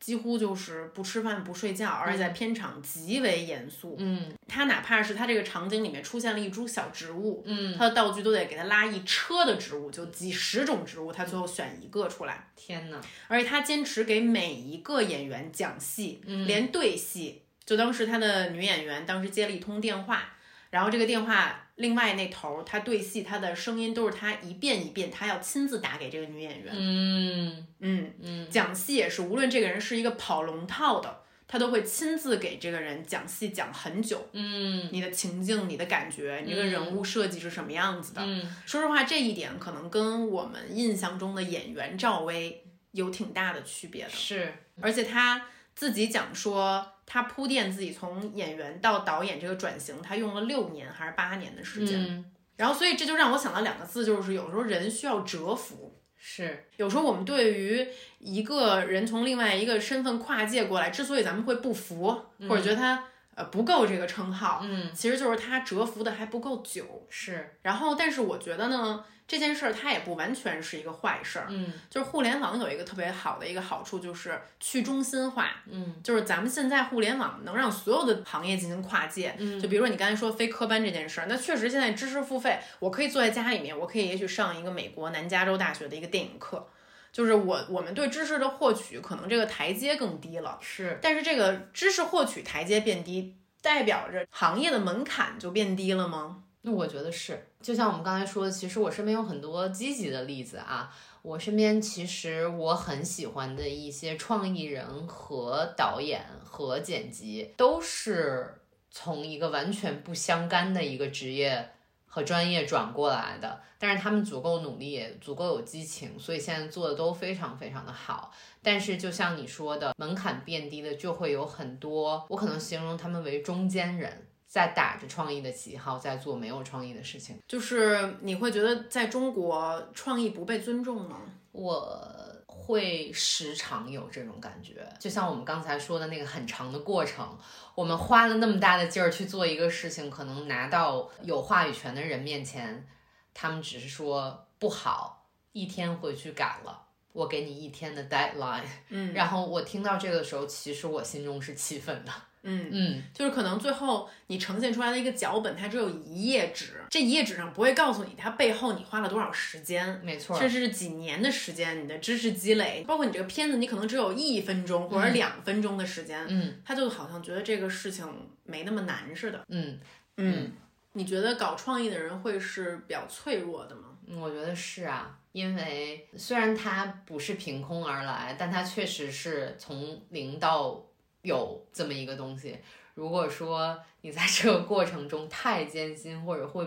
[SPEAKER 2] 几乎就是不吃饭不睡觉，而且在片场极为严肃。
[SPEAKER 3] 嗯
[SPEAKER 2] 他哪怕是他这个场景里面出现了一株小植物，
[SPEAKER 3] 嗯，
[SPEAKER 2] 他的道具都得给他拉一车的植物，就几十种植物，他最后选一个出来。
[SPEAKER 3] 天哪，
[SPEAKER 2] 而且他坚持给每一个演员讲戏，连对戏。就当时他的女演员当时接了一通电话，然后这个电话另外那头他对戏，他的声音都是他一遍一遍，他要亲自打给这个女演员。
[SPEAKER 3] 嗯
[SPEAKER 2] 嗯
[SPEAKER 3] 嗯
[SPEAKER 2] 讲戏也是，无论这个人是一个跑龙套的，他都会亲自给这个人讲戏讲很久。
[SPEAKER 3] 嗯
[SPEAKER 2] 你的情境、你的感觉、你这个人物设计是什么样子的？
[SPEAKER 3] 嗯
[SPEAKER 2] 说实话，这一点可能跟我们印象中的演员赵薇有挺大的区别的。
[SPEAKER 3] 是，
[SPEAKER 2] 而且他自己讲说，他铺垫自己从演员到导演这个转型，他用了六年还是八年的时间。
[SPEAKER 3] 嗯
[SPEAKER 2] 然后，所以这就让我想到两个字，就是有时候人需要蛰伏。
[SPEAKER 3] 是，
[SPEAKER 2] 有时候我们对于一个人从另外一个身份跨界过来，之所以咱们会不服，或者觉得他呃不够这个称号，
[SPEAKER 3] 嗯
[SPEAKER 2] 其实就是他蛰伏的还不够久。
[SPEAKER 3] 是，
[SPEAKER 2] 然后，但是我觉得呢，这件事儿它也不完全是一个坏事儿。
[SPEAKER 3] 嗯
[SPEAKER 2] 就是互联网有一个特别好的一个好处，就是去中心化。
[SPEAKER 3] 嗯
[SPEAKER 2] 就是咱们现在互联网能让所有的行业进行跨界。
[SPEAKER 3] 嗯
[SPEAKER 2] 就比如说你刚才说非科班这件事儿，那确实现在知识付费，我可以坐在家里面，我可以也许上一个美国南加州大学的一个电影课。就是我我们对知识的获取，可能这个台阶更低了。
[SPEAKER 3] 是，
[SPEAKER 2] 但是这个知识获取台阶变低，代表着行业的门槛就变低了吗？
[SPEAKER 3] 那我觉得是，就像我们刚才说的，其实我身边有很多积极的例子啊。我身边其实我很喜欢的一些创意人和导演和剪辑，都是从一个完全不相干的一个职业和专业转过来的。但是他们足够努力，也足够有激情，所以现在做的都非常非常的好。但是就像你说的，门槛变低的就会有很多，我可能形容他们为中间人。在打着创意的旗号，在做没有创意的事情。
[SPEAKER 2] 就是你会觉得在中国创意不被尊重吗？
[SPEAKER 3] 我会时常有这种感觉，就像我们刚才说的那个很长的过程，我们花了那么大的劲儿去做一个事情，可能拿到有话语权的人面前，他们只是说不好，一天回去改了。我给你一天的 deadline，
[SPEAKER 2] 嗯
[SPEAKER 3] 然后我听到这个时候，其实我心中是气愤的。
[SPEAKER 2] 嗯。
[SPEAKER 3] 嗯，
[SPEAKER 2] 就是可能最后你呈现出来的一个脚本，它只有一页纸，这一页纸上不会告诉你它背后你花了多少时间，
[SPEAKER 3] 没错，
[SPEAKER 2] 甚至是几年的时间，你的知识积累，包括你这个片子，你可能只有一分钟或者两分钟的时间，
[SPEAKER 3] 嗯。
[SPEAKER 2] 他就好像觉得这个事情没那么难似的。
[SPEAKER 3] 嗯。
[SPEAKER 2] 嗯，你觉得搞创意的人会是比较脆弱的吗？
[SPEAKER 3] 嗯，我觉得是啊，因为虽然它不是凭空而来，但它确实是从零到有这么一个东西。如果说你在这个过程中太艰辛，或者会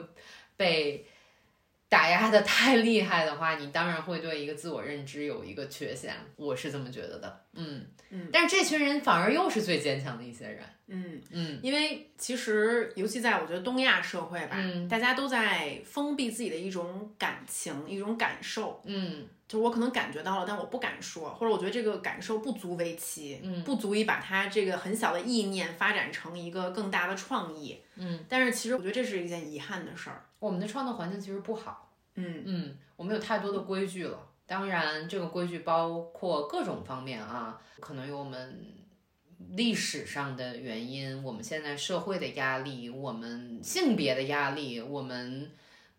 [SPEAKER 3] 被打压的太厉害的话，你当然会对一个自我认知有一个缺陷。我是这么觉得的，嗯。
[SPEAKER 2] 嗯。
[SPEAKER 3] 但是这群人反而又是最坚强的一些人，
[SPEAKER 2] 嗯，
[SPEAKER 3] 嗯。
[SPEAKER 2] 因为其实尤其在我觉得东亚社会吧，
[SPEAKER 3] 嗯。
[SPEAKER 2] 大家都在封闭自己的一种感情、一种感受。
[SPEAKER 3] 嗯
[SPEAKER 2] 就是我可能感觉到了，但我不敢说，或者我觉得这个感受不足为奇，
[SPEAKER 3] 嗯
[SPEAKER 2] 不足以把它这个很小的意念发展成一个更大的创意。
[SPEAKER 3] 嗯，
[SPEAKER 2] 但是其实我觉得这是一件遗憾的事儿。
[SPEAKER 3] 我们的创作环境其实不好。
[SPEAKER 2] 嗯
[SPEAKER 3] 嗯，我们有太多的规矩了。当然，这个规矩包括各种方面啊，可能有我们历史上的原因，我们现在社会的压力，我们性别的压力，我们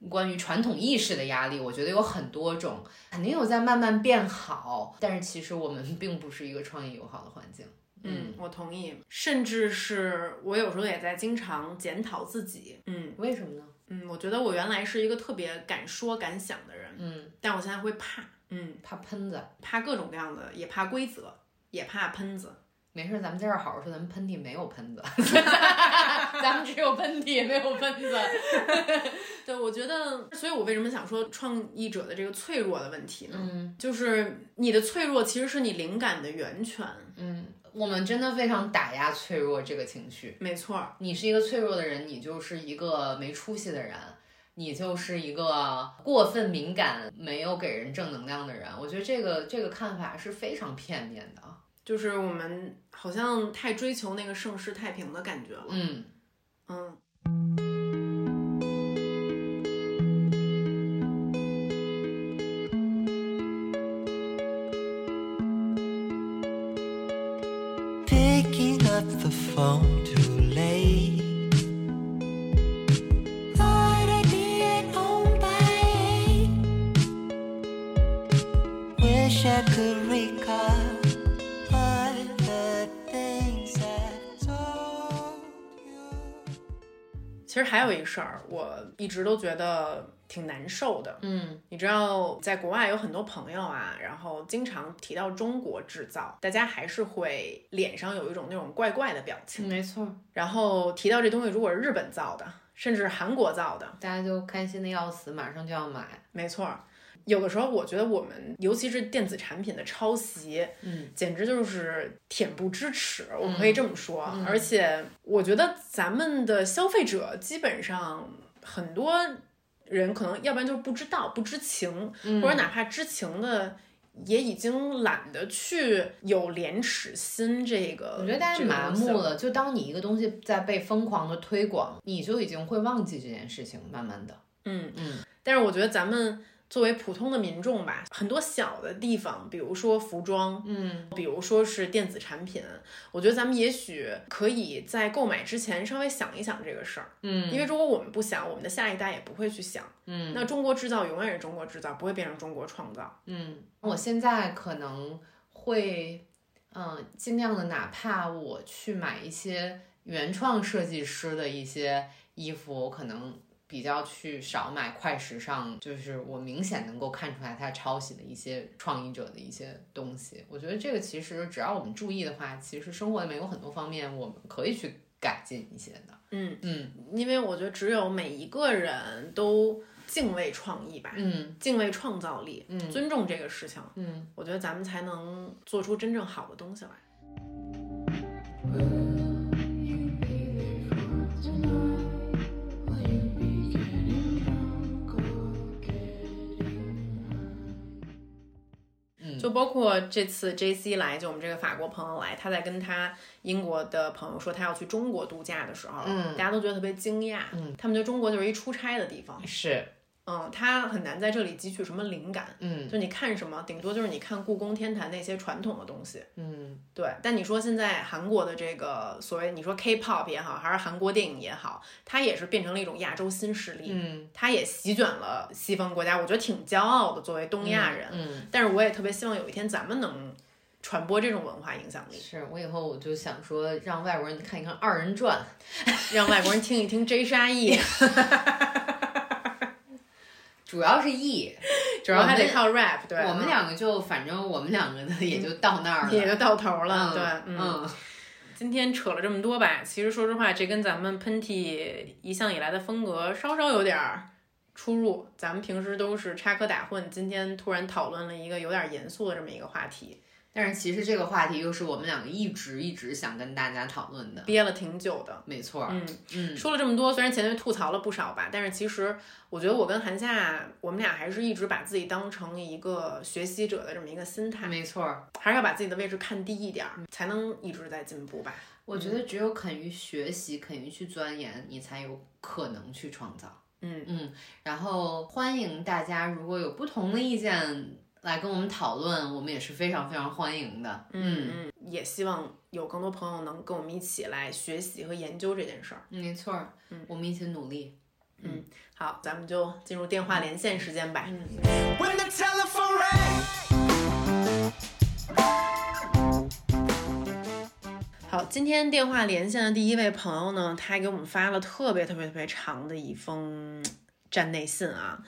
[SPEAKER 3] 关于传统意识的压力，我觉得有很多种，肯定有在慢慢变好。但是其实我们并不是一个创意友好的环境。
[SPEAKER 2] 嗯，我同意，甚至是我有时候也在经常检讨自己。嗯
[SPEAKER 3] 为什么呢？
[SPEAKER 2] 嗯，我觉得我原来是一个特别敢说敢想的人，
[SPEAKER 3] 嗯，
[SPEAKER 2] 但我现在会怕，嗯，
[SPEAKER 3] 怕喷子。
[SPEAKER 2] 怕各种各样的，也怕规则，也怕喷子。
[SPEAKER 3] 没事，咱们在这儿好好说，咱们喷嚏没有喷子，咱们只有喷嚏，没有喷子。
[SPEAKER 2] 对，我觉得，所以我为什么想说创意者的这个脆弱的问题呢？
[SPEAKER 3] 嗯
[SPEAKER 2] 就是你的脆弱其实是你灵感的源泉。
[SPEAKER 3] 嗯，我们真的非常打压脆弱这个情绪。
[SPEAKER 2] 没错，
[SPEAKER 3] 你是一个脆弱的人，你就是一个没出息的人，你就是一个过分敏感、没有给人正能量的人。我觉得这个这个看法是非常片面的啊。
[SPEAKER 2] 就是我们好像太追求那个盛世太平的感觉了。
[SPEAKER 3] 嗯
[SPEAKER 2] 嗯
[SPEAKER 4] picking up the phone too late.
[SPEAKER 2] 实还有一事儿，我一直都觉得挺难受的。
[SPEAKER 3] 嗯
[SPEAKER 2] 你知道，在国外有很多朋友啊，然后经常提到中国制造，大家还是会脸上有一种那种怪怪的表情。
[SPEAKER 3] 没错，
[SPEAKER 2] 然后提到这东西如果是日本造的，甚至韩国造的，
[SPEAKER 3] 大家就开心的要死，马上就要买。
[SPEAKER 2] 没错儿。有的时候，我觉得我们尤其是电子产品的抄袭，
[SPEAKER 3] 嗯，
[SPEAKER 2] 简直就是恬不知耻，我们可以这么说。
[SPEAKER 3] 嗯
[SPEAKER 2] 而且，我觉得咱们的消费者基本上很多人可能要不然就是不知道、不知情，
[SPEAKER 3] 嗯
[SPEAKER 2] 或者哪怕知情的。也已经懒得去有廉耻心，这个
[SPEAKER 3] 我觉得大家麻木了，就当你一个东西在被疯狂的推广，你就已经会忘记这件事情，慢慢的。
[SPEAKER 2] 嗯
[SPEAKER 3] 嗯，
[SPEAKER 2] 但是我觉得咱们作为普通的民众吧，很多小的地方，比如说服装，
[SPEAKER 3] 嗯。
[SPEAKER 2] 比如说是电子产品，我觉得咱们也许可以在购买之前稍微想一想这个事儿，
[SPEAKER 3] 嗯。
[SPEAKER 2] 因为如果我们不想，我们的下一代也不会去想。
[SPEAKER 3] 嗯。
[SPEAKER 2] 那中国制造永远是中国制造，不会变成中国创造。
[SPEAKER 3] 嗯，我现在可能会，嗯，尽量的，哪怕我去买一些原创设计师的一些衣服，我可能比较去少买快时尚，就是我明显能够看出来他抄袭的一些创意者的一些东西。我觉得这个其实只要我们注意的话，其实生活里面有很多方面我们可以去改进一些的。
[SPEAKER 2] 嗯，
[SPEAKER 3] 嗯
[SPEAKER 2] 因为我觉得只有每一个人都敬畏创意吧，
[SPEAKER 3] 嗯
[SPEAKER 2] 敬畏创造力，
[SPEAKER 3] 嗯
[SPEAKER 2] 尊重这个事情，
[SPEAKER 3] 嗯。
[SPEAKER 2] 我觉得咱们才能做出真正好的东西来。就包括这次 J C 来，就我们这个法国朋友来，他在跟他英国的朋友说他要去中国度假的时候，
[SPEAKER 3] 嗯
[SPEAKER 2] 大家都觉得特别惊讶，
[SPEAKER 3] 嗯，
[SPEAKER 2] 他们觉得中国就是一出差的地方，
[SPEAKER 3] 是，
[SPEAKER 2] 嗯，他很难在这里汲取什么灵感，
[SPEAKER 3] 嗯
[SPEAKER 2] 就你看什么，顶多就是你看故宫、天坛那些传统的东西，
[SPEAKER 3] 嗯
[SPEAKER 2] 对。但你说现在韩国的这个所谓你说 K-pop 也好，还是韩国电影也好，它也是变成了一种亚洲新势力，
[SPEAKER 3] 嗯，
[SPEAKER 2] 它也席卷了西方国家，我觉得挺骄傲的，作为东亚人，
[SPEAKER 3] 嗯，
[SPEAKER 2] 但是我也特别希望有一天咱们能传播这种文化影响力，
[SPEAKER 3] 是我以后我就想说，让外国人看一看二人转，
[SPEAKER 2] 让外国人听一听 J 沙 E，
[SPEAKER 3] 主要是 E，
[SPEAKER 2] 主要还得靠 rap，对，
[SPEAKER 3] 我们两个就反正我们两个的也就到那儿了，
[SPEAKER 2] 也就到头了，
[SPEAKER 3] 嗯
[SPEAKER 2] 对，
[SPEAKER 3] 嗯。
[SPEAKER 2] 今天扯了这么多吧，其实说实话，这跟咱们喷嚏一向以来的风格稍稍有点儿出入。咱们平时都是插科打诨，今天突然讨论了一个有点严肃的这么一个话题，
[SPEAKER 3] 但是其实这个话题又是我们两个一直一直想跟大家讨论的，
[SPEAKER 2] 憋了挺久的。
[SPEAKER 3] 没错，
[SPEAKER 2] 嗯，
[SPEAKER 3] 嗯
[SPEAKER 2] 说了这么多，虽然前面吐槽了不少吧，但是其实我觉得我跟韩夏，我们俩还是一直把自己当成一个学习者的这么一个心态，
[SPEAKER 3] 没错。
[SPEAKER 2] 还是要把自己的位置看低一点儿，才能一直在进步吧。
[SPEAKER 3] 我觉得只有肯于学习，肯于去钻研，你才有可能去创造。
[SPEAKER 2] 嗯
[SPEAKER 3] 嗯，然后欢迎大家，如果有不同的意见来跟我们讨论，我们也是非常非常欢迎的。
[SPEAKER 2] 嗯嗯，也希望有更多朋友能跟我们一起来学习和研究这件事儿。
[SPEAKER 3] 没错儿，嗯，我们一起努力。
[SPEAKER 2] 嗯好，咱们就进入电话连线时间吧。
[SPEAKER 4] When the telephone rang.
[SPEAKER 2] 好，今天电话连线的第一位朋友呢，他还给我们发了特别特别特别长的一封站内信啊，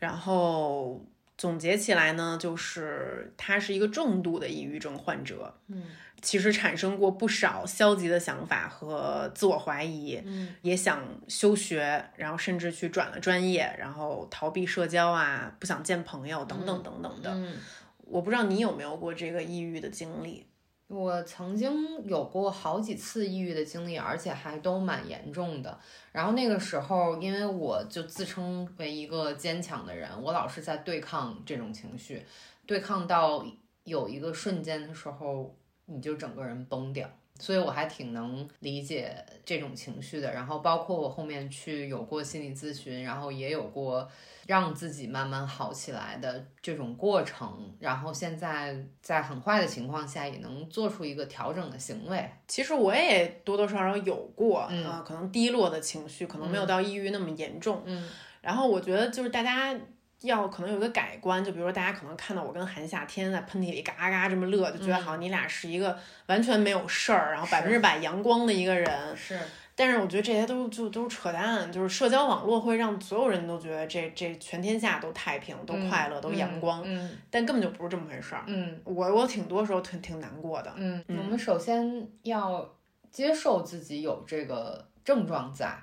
[SPEAKER 2] 然后总结起来呢，就是他是一个重度的抑郁症患者，
[SPEAKER 3] 嗯，
[SPEAKER 2] 其实产生过不少消极的想法和自我怀疑，
[SPEAKER 3] 嗯，
[SPEAKER 2] 也想休学，然后甚至去转了专业，然后逃避社交啊，不想见朋友等等等等的。
[SPEAKER 3] 嗯，
[SPEAKER 2] 我不知道你有没有过这个抑郁的经历？
[SPEAKER 3] 我曾经有过好几次抑郁的经历，而且还都蛮严重的。然后那个时候，因为我就自称为一个坚强的人，我老是在对抗这种情绪，对抗到有一个瞬间的时候，你就整个人崩掉。所以我还挺能理解这种情绪的。然后包括我后面去有过心理咨询，然后也有过让自己慢慢好起来的这种过程。然后现在在很坏的情况下，也能做出一个调整的行为。
[SPEAKER 2] 其实我也多多少少有过，
[SPEAKER 3] 嗯
[SPEAKER 2] 呃可能低落的情绪，可能没有到抑郁那么严重。
[SPEAKER 3] 嗯
[SPEAKER 2] 然后我觉得就是大家要可能有一个改观，就比如说大家可能看到我跟韩夏天天在喷嚏里嘎嘎这么乐，就觉得好像你俩是一个完全没有事儿，然后百分之百阳光的一个人。
[SPEAKER 3] 是，
[SPEAKER 2] 但是我觉得这些都就都是扯淡，就是社交网络会让所有人都觉得这这全天下都太平、都快乐、都阳光，
[SPEAKER 3] 嗯
[SPEAKER 2] 但根本就不是这么回事儿。
[SPEAKER 3] 嗯
[SPEAKER 2] 我我挺多时候挺挺难过的。
[SPEAKER 3] 嗯，我们首先要接受自己有这个症状在，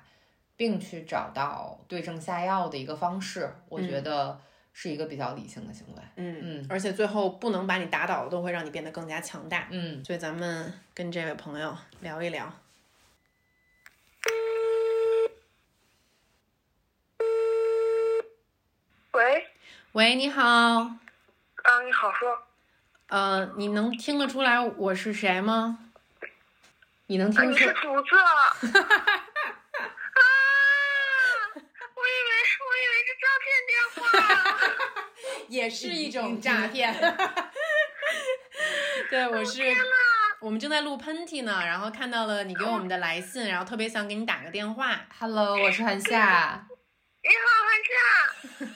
[SPEAKER 3] 并去找到对症下药的一个方式，我觉得是一个比较理性的行为。
[SPEAKER 2] 嗯
[SPEAKER 3] 嗯
[SPEAKER 2] 而且最后不能把你打倒的，都会让你变得更加强大。
[SPEAKER 3] 嗯，
[SPEAKER 2] 所以咱们跟这位朋友聊一聊。
[SPEAKER 5] 喂，
[SPEAKER 2] 喂，你好，
[SPEAKER 5] 啊，你好，说，
[SPEAKER 2] 呃，你能听得出来我是谁吗？
[SPEAKER 3] 你能
[SPEAKER 5] 啊，
[SPEAKER 3] 听出
[SPEAKER 5] 你是竹子啊？啊，我以为是，我以为是诈骗电话。
[SPEAKER 2] 也是一种诈骗。对，我是，我们正在录喷嚏呢，然后看到了你给我们的来信，然后特别想给你打个电话。
[SPEAKER 3] Hello，我是韩夏。
[SPEAKER 5] 你好，韩夏，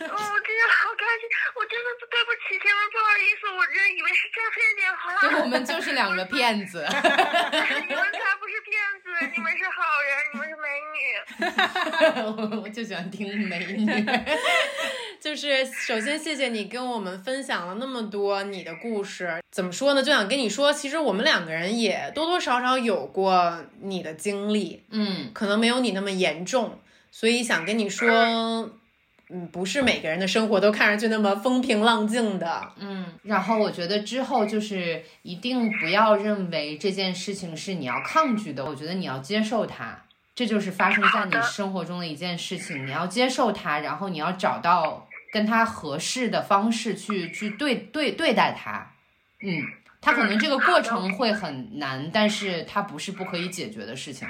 [SPEAKER 5] 哦，我真的好开心，我真的对不起，千万不好意思，我真以为是诈骗电话。
[SPEAKER 3] 对，我们就是两个骗子。
[SPEAKER 5] 你们才不你们是好人，你们是美女。
[SPEAKER 3] 我就喜欢听美女。
[SPEAKER 2] 就是首先谢谢你跟我们分享了那么多你的故事。怎么说呢？就想跟你说，其实我们两个人也多多少少有过你的经历，
[SPEAKER 3] 嗯
[SPEAKER 2] 可能没有你那么严重，所以想跟你说，嗯，不是每个人的生活都看上去那么风平浪静的。
[SPEAKER 3] 嗯，然后我觉得之后就是一定不要认为这件事情是你要抗拒的，我觉得你要接受它。这就是发生在你生活中的一件事情，你要接受它，然后你要找到跟它合适的方式去去对对对待它。嗯，它可能这个过程会很难，但是它不是不可以解决的事情。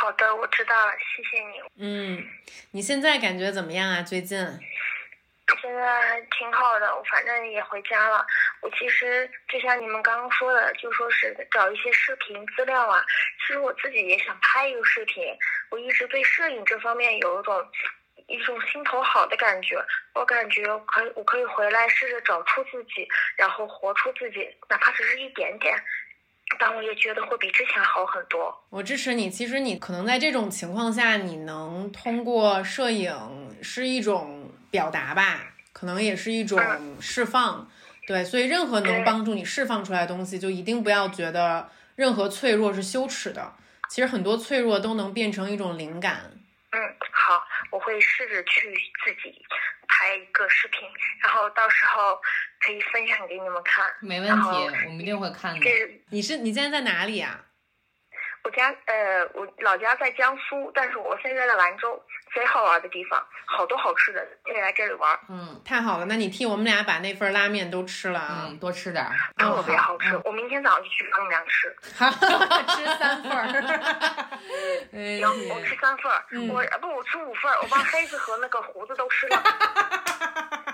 [SPEAKER 5] 好的，我知道了，谢谢你。
[SPEAKER 2] 嗯，你现在感觉怎么样啊？最近？
[SPEAKER 5] 现在挺好的，我反正也回家了。我其实就像你们刚刚说的，就说是找一些视频资料啊。其实我自己也想拍一个视频，我一直对摄影这方面有一种一种心头好的感觉。我感觉可以，我可以回来试着找出自己，然后活出自己，哪怕只是一点点。但我也觉得会比之前好很多。
[SPEAKER 2] 我支持你。其实你可能在这种情况下，你能通过摄影是一种表达吧，可能也是一种释放。对，所以任何能帮助你释放出来的东西，就一定不要觉得任何脆弱是羞耻的。其实很多脆弱都能变成一种灵感。
[SPEAKER 5] 嗯，好，我会试着去自己拍一个视频，然后到时候可以分享给你们看。
[SPEAKER 3] 没问题，我们一定会看的。
[SPEAKER 5] 这
[SPEAKER 2] 你是你现在在哪里啊？
[SPEAKER 5] 我家呃，我老家在江苏，但是我现在在兰州，贼好玩的地方，好多好吃的，可以来这里玩，
[SPEAKER 3] 嗯
[SPEAKER 2] 太好了，那你替我们俩把那份拉面都吃了啊！
[SPEAKER 3] 嗯，多吃点儿。
[SPEAKER 5] 特别好
[SPEAKER 3] 嗯
[SPEAKER 5] 吃。我明天早上就去帮你们俩吃。
[SPEAKER 2] 吃三份儿。
[SPEAKER 3] 哎
[SPEAKER 5] 行，我吃三份儿，
[SPEAKER 3] 嗯
[SPEAKER 5] 我不我吃五份儿，我把黑子和那个胡子都吃了。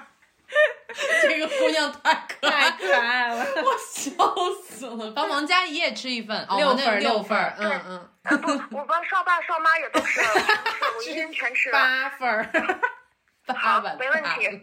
[SPEAKER 3] 这个姑娘太可
[SPEAKER 2] 太可爱了，
[SPEAKER 3] 我笑死了。帮王佳怡也吃一份，哦，
[SPEAKER 2] 六份儿
[SPEAKER 3] 六
[SPEAKER 2] 份儿，嗯嗯，
[SPEAKER 5] 我帮少爸少妈也都吃了，我一人全吃了。
[SPEAKER 2] 八份儿。
[SPEAKER 5] 好
[SPEAKER 3] 八碗
[SPEAKER 5] 没问题。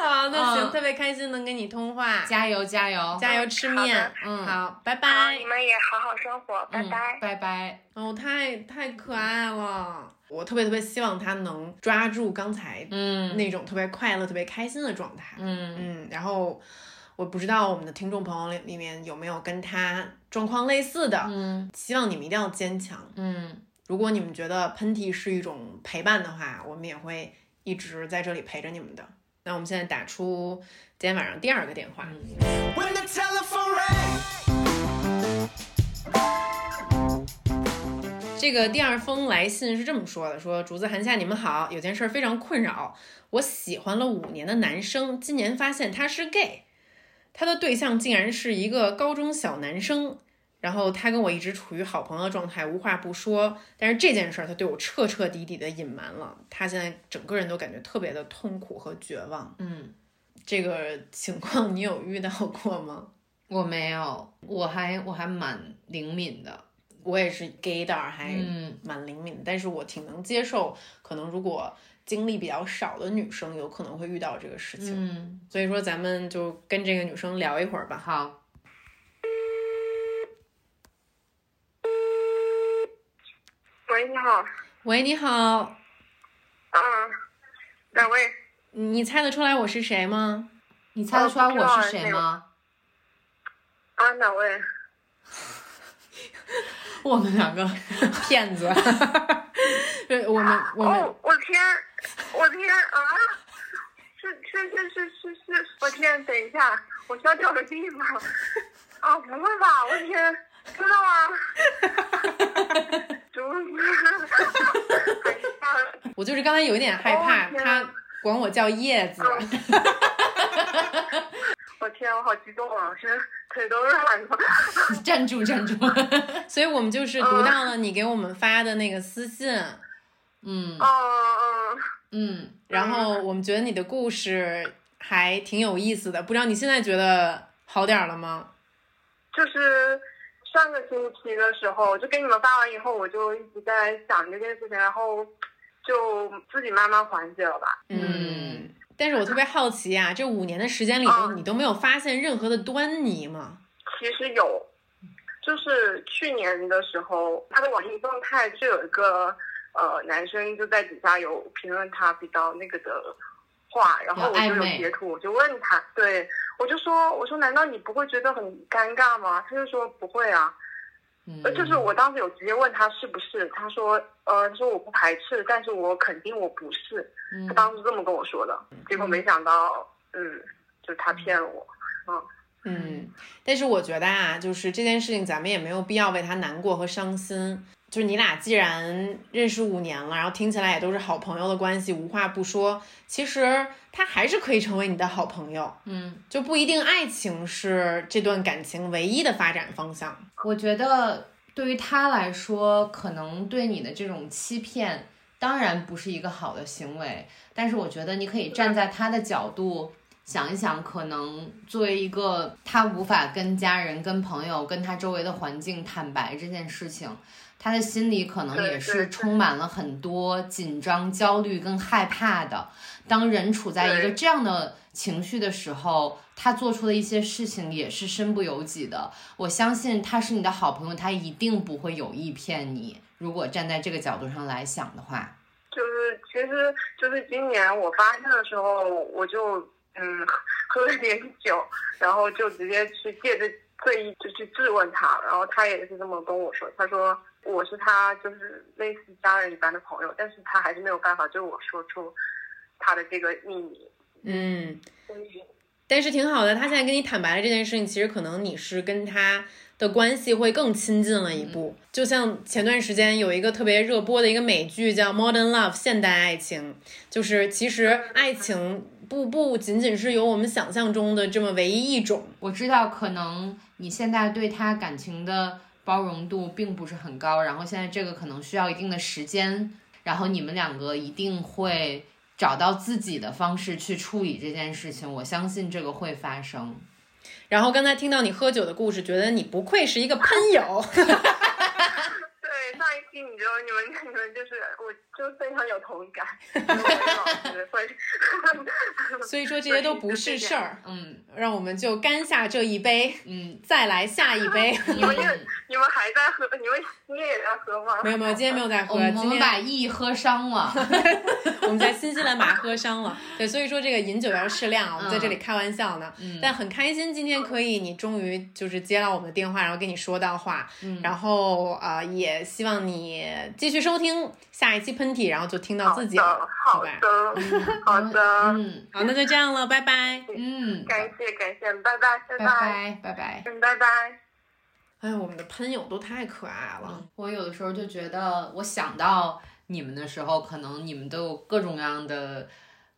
[SPEAKER 2] 好，那行，
[SPEAKER 3] 嗯。
[SPEAKER 2] 特别开心能跟你通话，
[SPEAKER 3] 加油加油。
[SPEAKER 2] 加油吃面，
[SPEAKER 3] 嗯
[SPEAKER 2] 好，拜，拜。
[SPEAKER 5] 你。们也好好生活，拜
[SPEAKER 3] 嗯
[SPEAKER 5] 拜。
[SPEAKER 3] 拜拜。
[SPEAKER 2] 哦，太太可爱了，我特别特别希望他能抓住刚才
[SPEAKER 3] 嗯
[SPEAKER 2] 那种特别快乐、特别开心的状态。
[SPEAKER 3] 嗯
[SPEAKER 2] 嗯，然后我不知道我们的听众朋友里里面有没有跟他状况类似的，
[SPEAKER 3] 嗯
[SPEAKER 2] 希望你们一定要坚强。
[SPEAKER 3] 嗯
[SPEAKER 2] 如果你们觉得喷嚏是一种陪伴的话，我们也会一直在这里陪着你们的。那我们现在打出今天晚上第二个电话。
[SPEAKER 6] When
[SPEAKER 2] 这个第二封来信是这么说的：说竹子寒夏你们好，有件事儿非常困扰，我喜欢了五年的男生，今年发现他是 gay，他的对象竟然是一个高中小男生，然后他跟我一直处于好朋友的状态，无话不说。但是这件事儿他对我彻彻底底的隐瞒了，他现在整个人都感觉特别的痛苦和绝望。
[SPEAKER 3] 嗯，
[SPEAKER 2] 这个情况你有遇到过吗？
[SPEAKER 3] 我没有，我还我还蛮灵敏的。
[SPEAKER 2] 我也是 gaydar，还
[SPEAKER 3] 嗯
[SPEAKER 2] 蛮灵敏的，但是我挺能接受，可能如果经历比较少的女生有可能会遇到这个事情。
[SPEAKER 3] 嗯，
[SPEAKER 2] 所以说咱们就跟这个女生聊一会儿吧。
[SPEAKER 3] 好，
[SPEAKER 7] 喂，你好，
[SPEAKER 2] 喂，你好，
[SPEAKER 7] 嗯，哪位？
[SPEAKER 2] 你猜得出来我是谁吗？
[SPEAKER 3] 你猜得出来我是谁吗？
[SPEAKER 7] 啊，哪位？
[SPEAKER 3] 我们两个
[SPEAKER 2] 骗子。对，我们我们
[SPEAKER 7] 哦，我天，我天啊！是是是是是是，我天，等一下，我需要找个地方。啊，不会吧？我天，真的 吗？竹子，还是大
[SPEAKER 2] 我就是刚才有一点害怕，他管我叫叶子。
[SPEAKER 7] 我天，我好激动啊！现在腿都软了。
[SPEAKER 3] 站住站住。
[SPEAKER 2] 所以我们就是读到了你给我们发的那个私信，
[SPEAKER 3] 嗯
[SPEAKER 7] 嗯嗯，
[SPEAKER 3] 嗯，
[SPEAKER 2] 然后我们觉得你的故事还挺有意思的，不知道你现在觉得好点儿了吗？
[SPEAKER 7] 就是上个星期的时候，就给你们发完以后，我就一直在想这件事情，然后就自己慢慢缓解了吧。
[SPEAKER 3] 嗯，
[SPEAKER 2] 但是我特别好奇啊，这五年的时间里头，
[SPEAKER 7] 嗯
[SPEAKER 2] 你都没有发现任何的端倪吗？
[SPEAKER 7] 其实有，就是去年的时候，他的网易动态就有一个呃男生就在底下有评论他比较那个的话，然后我就有截图，我就问他，对我就说我说难道你不会觉得很尴尬吗？他就说不会啊，
[SPEAKER 3] 嗯
[SPEAKER 7] 呃，就是我当时有直接问他是不是，他说呃他说我不排斥，但是我肯定我不是，
[SPEAKER 3] 嗯
[SPEAKER 7] 他当时这么跟我说的，结果没想到嗯就是他骗了我，嗯。
[SPEAKER 2] 嗯，但是我觉得啊，就是这件事情，咱们也没有必要为他难过和伤心。就是你俩既然认识五年了，然后听起来也都是好朋友的关系，无话不说，其实他还是可以成为你的好朋友，
[SPEAKER 3] 嗯，
[SPEAKER 2] 就不一定爱情是这段感情唯一的发展方向。
[SPEAKER 3] 我觉得对于他来说，可能对你的这种欺骗，当然不是一个好的行为。但是我觉得你可以站在他的角度想一想，可能作为一个他无法跟家人、跟朋友、跟他周围的环境坦白这件事情，他的心里可能也是充满了很多紧张、焦虑跟害怕的。当人处在一个这样的情绪的时候，他做出的一些事情也是身不由己的。我相信他是你的好朋友，他一定不会有意骗你。如果站在这个角度上来想的话，
[SPEAKER 7] 就是其实就是今年我发现的时候，我就嗯喝 喝了点酒，然后就直接去借着醉意就去质问他，然后他也是这么跟我说，他说我是他就是类似家人一般的朋友，但是他还是没有办法对我说出他的这个秘密。
[SPEAKER 2] 嗯，但是挺好的，他现在跟你坦白了这件事情，其实可能你是跟他的关系会更亲近了一步。就像前段时间有一个特别热播的一个美剧叫《Modern Love》现代爱情，就是其实爱情不不仅仅是有我们想象中的这么唯一一种。
[SPEAKER 3] 我知道可能你现在对他感情的包容度并不是很高，然后现在这个可能需要一定的时间，然后你们两个一定会找到自己的方式去处理这件事情。我相信这个会发生。
[SPEAKER 2] 然后刚才听到你喝酒的故事，觉得你不愧是一个喷友。
[SPEAKER 7] 对上一期你就你们你们就是我就非常有同感。
[SPEAKER 2] 所以说这些都不是事儿，
[SPEAKER 3] 嗯
[SPEAKER 2] 让我们就干下这一杯，
[SPEAKER 3] 嗯，
[SPEAKER 2] 再来下一杯。
[SPEAKER 7] 你们也 你们还在喝？你们你也在喝吗？
[SPEAKER 2] 没有没有，今天没有在喝
[SPEAKER 3] 我，们把意喝伤了。
[SPEAKER 2] 我们在新西兰把它喝伤了。对，所以说这个饮酒要适量啊，我们在这里开玩笑呢。
[SPEAKER 3] 嗯
[SPEAKER 2] 但很开心，今天可以你终于就是接到我们的电话，然后跟你说到话，
[SPEAKER 3] 嗯
[SPEAKER 2] 然后啊、呃也希望你继续收听下一期喷嚏，然后就听到自己了，
[SPEAKER 7] 的，好
[SPEAKER 2] 吧？
[SPEAKER 7] 的，好的，
[SPEAKER 3] 嗯
[SPEAKER 2] 好，那就这样了，拜拜。
[SPEAKER 3] 嗯，
[SPEAKER 7] 感谢感谢，拜拜拜
[SPEAKER 3] 拜拜拜拜。
[SPEAKER 7] 嗯，拜拜。
[SPEAKER 2] 哎，我们的喷友都太可爱了。
[SPEAKER 3] 我有的时候就觉得，我想到你们的时候，可能你们都有各种各样的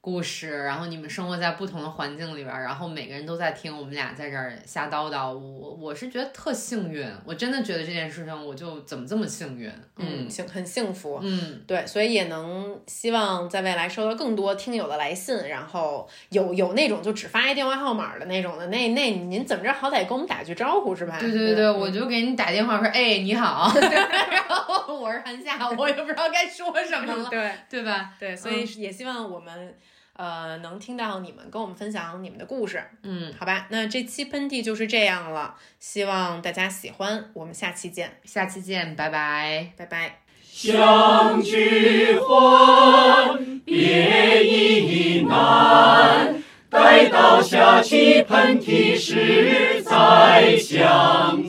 [SPEAKER 3] 故事，然后你们生活在不同的环境里边儿，然后每个人都在听我们俩在这儿瞎叨叨。我我是觉得特幸运，我真的觉得这件事情我就怎么这么幸运？
[SPEAKER 2] 嗯，幸很幸福。
[SPEAKER 3] 嗯，
[SPEAKER 2] 对，所以也能希望在未来收到更多听友的来信，然后有有那种就只发一电话号码的那种的，那那您怎么着好歹跟我们打句招呼是吧？
[SPEAKER 3] 对对对，我就给你打电话说，哎，你好，然后我是韩夏，我也不知道该说什么了，
[SPEAKER 2] 对
[SPEAKER 3] 对吧？
[SPEAKER 2] 对，所以也希望我们。呃，能听到你们跟我们分享你们的故事，
[SPEAKER 3] 嗯，
[SPEAKER 2] 好吧？那这期喷嚏就是这样了，希望大家喜欢，我们下期见，
[SPEAKER 3] 下期见，拜拜。
[SPEAKER 2] 拜拜。
[SPEAKER 1] 相聚欢，别亦难。待到下期喷嚏时再相